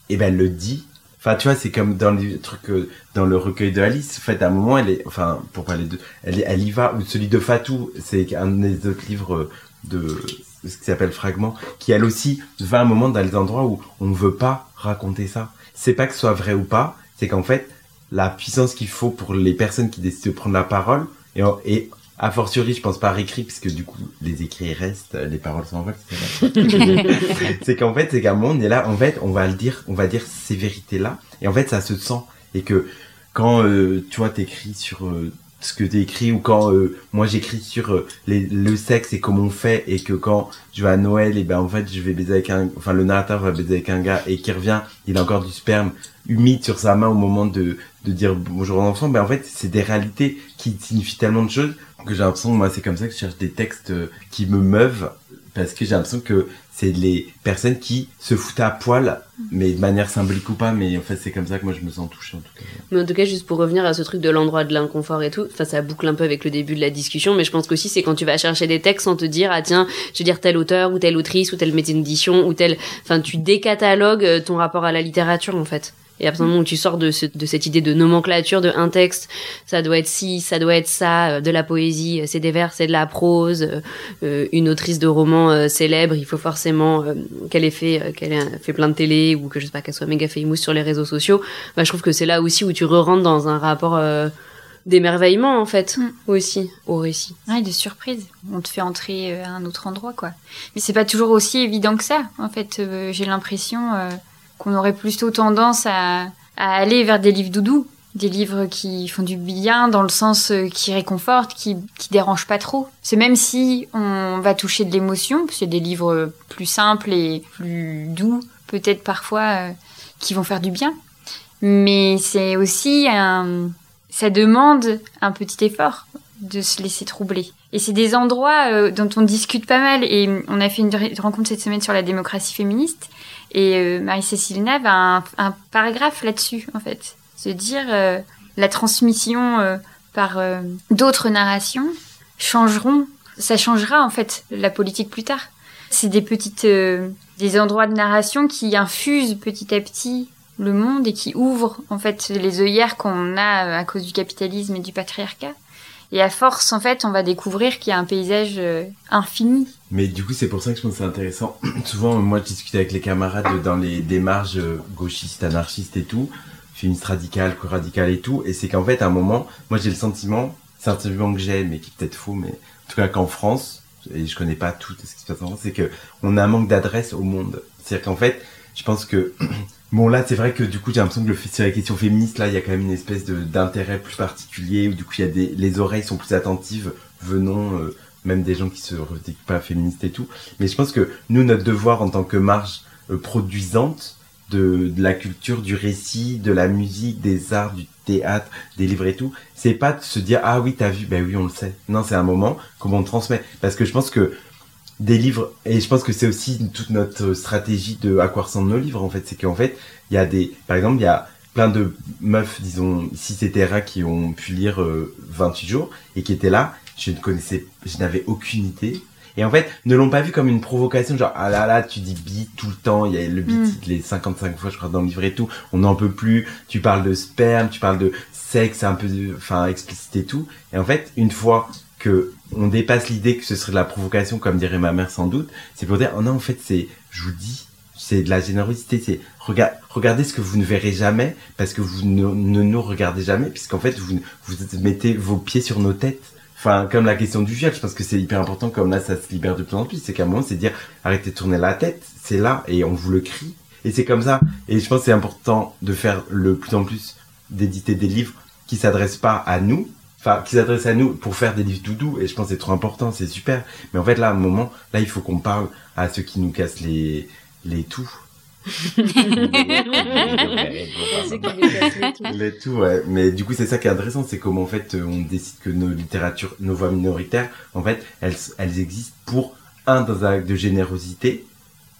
Et ben, elle le dit. Enfin, tu vois, c'est comme dans les trucs, euh, dans le recueil de Alice. En fait, à un moment, elle est, enfin, pour parler de, elle, elle y va, ou celui de Fatou, c'est un des autres livres euh, de, ce qui s'appelle Fragment, qui elle aussi va à un moment dans les endroits où on ne veut pas raconter ça. C'est pas que ce soit vrai ou pas, c'est qu'en fait, la puissance qu'il faut pour les personnes qui décident de prendre la parole, et, et a fortiori, je pense par écrit, parce que du coup, les écrits restent, les paroles sont en vol, c'est *laughs* c'est qu'en fait, c'est qu'à un moment, on est là, en fait, on va le dire, on va dire ces vérités-là, et en fait, ça se sent, et que quand, euh, tu vois, t'écris sur euh, ce que t'écris, ou quand euh, moi j'écris sur euh, le sexe et comment on fait, et que quand je vais à Noël, et ben en fait, je vais baiser avec un, enfin, le narrateur va baiser avec un gars, et qui revient, il a encore du sperme humide sur sa main au moment de, de dire bonjour aux enfants, ben en fait, c'est des réalités qui signifient tellement de choses que j'ai l'impression, moi, c'est comme ça que je cherche des textes euh, qui me meuvent, parce que j'ai l'impression que c'est les personnes qui se foutent à poil, mais de manière symbolique ou pas, mais en fait, c'est comme ça que moi, je me sens touché, en tout cas. Mais en tout cas, juste pour revenir à ce truc de l'endroit de l'inconfort et tout, enfin, ça boucle un peu avec le début de la discussion, mais je pense qu'aussi, c'est quand tu vas chercher des textes sans te dire, ah tiens, je vais dire tel auteur, ou telle autrice, ou telle métier d'édition, ou tel, enfin, tu décatalogues euh, ton rapport à la littérature, en fait. Et à partir du moment où tu sors de, ce- de cette idée de nomenclature de un texte, ça doit être ci, ça doit être ça, euh, de la poésie, euh, c'est des vers, c'est de la prose, euh, une autrice de roman euh, célèbre, il faut forcément euh, qu'elle ait fait, qu'elle ait fait plein de télé ou que je sais pas qu'elle soit méga famous sur les réseaux sociaux. Bah, je trouve que c'est là aussi où tu re-rentres dans un rapport d'émerveillement en fait Mm. aussi au récit. Ouais, de surprise. On te fait entrer à un autre endroit, quoi. Mais c'est pas toujours aussi évident que ça. En fait, euh, j'ai l'impression euh, qu'on aurait plutôt tendance à, aller vers des livres doudous, des livres qui font du bien dans le sens euh, qui réconfortent, qui, qui dérangent pas trop. C'est même si on va toucher de l'émotion, parce y a des livres plus simples et plus doux, peut-être parfois, euh, qui vont faire du bien. Mais c'est aussi un, ça demande un petit effort de se laisser troubler. Et c'est des endroits euh, dont on discute pas mal. Et on a fait une rencontre cette semaine sur la démocratie féministe. Et euh, Marie-Cécile Nave a un, paragraphe là-dessus, en fait. Se dire euh, la transmission euh, par d'autres narrations changeront. Ça changera, en fait, la politique plus tard. C'est des petites... des endroits de narration qui infusent petit à petit le monde et qui ouvrent, en fait, les œillères qu'on a à cause du capitalisme et du patriarcat. Et à force, en fait, on va découvrir qu'il y a un paysage infini. Mais du coup, c'est pour ça que je pense que c'est intéressant. *clears throat* Souvent, moi, je discute avec les camarades dans les démarches gauchistes, anarchistes et tout, féministes radicales, co-radicales et tout, et c'est qu'en fait, à un moment, moi, j'ai le sentiment, c'est un sentiment que j'ai, mais qui est peut-être faux, mais en tout cas qu'en France, et je connais pas tout ce qui se passe en France, c'est que on a un manque d'adresse au monde. C'est-à-dire qu'en fait, je pense que *clears throat* Bon là c'est vrai que du coup j'ai l'impression que le sur la question féministe là il y a quand même une espèce d'intérêt plus particulier où du coup il y a des les oreilles sont plus attentives venant euh, même des gens qui se revendiquent pas féministes et tout. Mais je pense que nous notre devoir en tant que marge euh, produisante de, la culture du récit de la musique des arts du théâtre des livres et tout c'est pas de se dire ah oui t'as vu ben oui on le sait. Non c'est un moment comment on transmet. Parce que je pense que des livres et je pense que c'est aussi toute notre stratégie de à quoi ressemblent nos livres en fait. C'est qu'en fait il y a des par exemple il y a plein de meufs disons si c'était qui ont pu lire euh, 28 jours et qui étaient là je ne connaissais je n'avais aucune idée et en fait ne l'ont pas vu comme une provocation genre ah là là tu dis bite tout le temps il y a le bite Mm. les 55 fois je crois dans le livre et tout on n'en peut plus tu parles de sperme tu parles de sexe un peu enfin explicite et tout et en fait une fois que on dépasse l'idée que ce serait de la provocation, comme dirait ma mère sans doute. C'est pour dire, oh non, en fait, c'est, je vous dis, c'est de la générosité. C'est regardez ce que vous ne verrez jamais parce que vous ne, nous regardez jamais, puisqu'en fait, vous, vous mettez vos pieds sur nos têtes. Enfin, comme la question du viol, je pense que c'est hyper important, comme là, ça se libère de plus en plus. C'est qu'à un moment, c'est dire, arrêtez de tourner la tête, c'est là, et on vous le crie. Et c'est comme ça. Et je pense que c'est important de faire le plus en plus d'éditer des livres qui s'adressent pas à nous, enfin qui s'adressent à nous pour faire des livres doudous et je pense que c'est trop important c'est super mais en fait là à un moment là il faut qu'on parle à ceux qui nous cassent les les tout *laughs* les tout ouais mais du coup c'est ça qui est intéressant c'est comment en fait on décide que nos littératures nos voix minoritaires en fait elles elles existent pour un dans un acte de générosité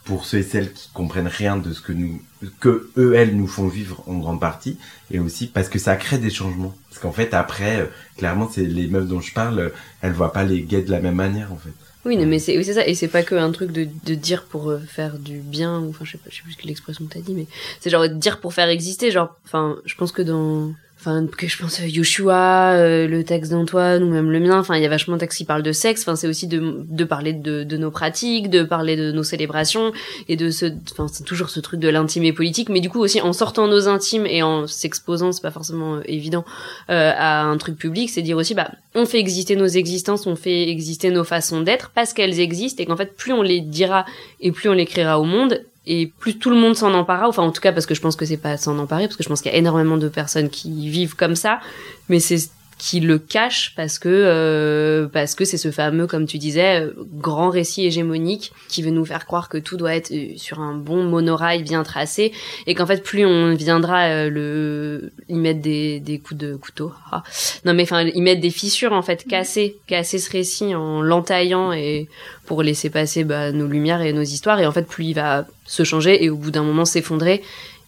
pour ceux et celles qui comprennent rien de ce que nous, que eux, elles nous font vivre en grande partie, et aussi parce que ça crée des changements. Parce qu'en fait, après, euh, clairement, c'est les meufs dont je parle, euh, elles voient pas les gays de la même manière, en fait. Oui, mais c'est oui, ça, et c'est pas que un truc de, de dire pour euh, faire du bien, ou enfin, je sais pas, je sais plus ce que l'expression t'as dit, mais c'est genre dire pour faire exister, genre, enfin, je pense que dans enfin que je pense à Yoshua, euh, le texte d'Antoine ou même le mien, enfin il y a vachement de textes qui parlent de sexe, enfin c'est aussi de, de parler de, de nos pratiques, de parler de nos célébrations et de ce enfin c'est toujours ce truc de l'intime et politique. Mais du coup aussi en sortant nos intimes et en s'exposant, c'est pas forcément euh, évident euh, à un truc public, c'est dire aussi bah on fait exister nos existences, on fait exister nos façons d'être parce qu'elles existent et qu'en fait plus on les dira et plus on les créera au monde et plus tout le monde s'en emparera, enfin en tout cas parce que je pense que c'est pas s'en emparer, parce que je pense qu'il y a énormément de personnes qui vivent comme ça, mais c'est qui le cache parce que euh, parce que c'est ce fameux comme tu disais euh, grand récit hégémonique qui veut nous faire croire que tout doit être euh, sur un bon monorail bien tracé et qu'en fait plus on viendra le y mettre des, des coups de couteau ah. non mais enfin y mettre des fissures en fait casser casser ce récit en l'entaillant et pour laisser passer bah, nos lumières et nos histoires et en fait plus il va se changer et au bout d'un moment s'effondrer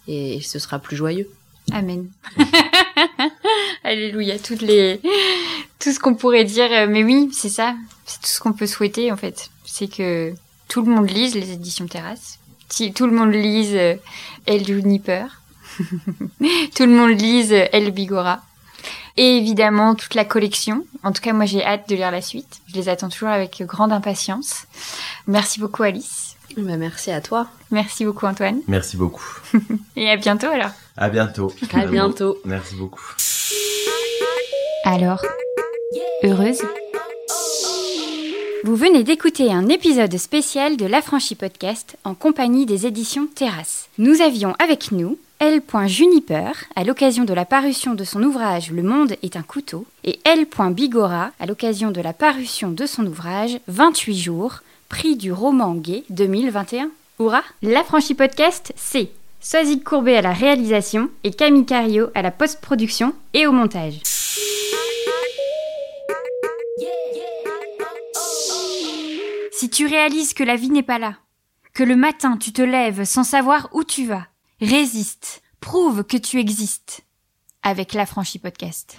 et ce sera plus joyeux Amen. *laughs* Alléluia, toutes les, *laughs* tout ce qu'on pourrait dire. Euh, mais oui, c'est ça. C'est tout ce qu'on peut souhaiter, en fait. C'est que tout le monde lise les éditions Terrasse. Si tout le monde lise euh, El Juniper. *laughs* tout le monde lise euh, El Bigora. Et évidemment, toute la collection. En tout cas, moi, j'ai hâte de lire la suite. Je les attends toujours avec grande impatience. Merci beaucoup, Alice. Bah, merci à toi. Merci beaucoup, Antoine. Merci beaucoup. *laughs* Et à bientôt, alors. À bientôt. À bientôt. Merci beaucoup. Alors, heureuse Vous venez d'écouter un épisode spécial de l'Affranchi Podcast en compagnie des éditions Terrasse. Nous avions avec nous L. Juniper à l'occasion de la parution de son ouvrage Le monde est un couteau et L. Bigora à l'occasion de la parution de son ouvrage 28 jours, prix du roman gay 2021. Hurrah L'Affranchi Podcast, c'est Soazic Courbet à la réalisation et Camille Cario à la post-production et au montage. Si tu réalises que la vie n'est pas là, que le matin tu te lèves sans savoir où tu vas, résiste, prouve que tu existes avec l'affranchi podcast.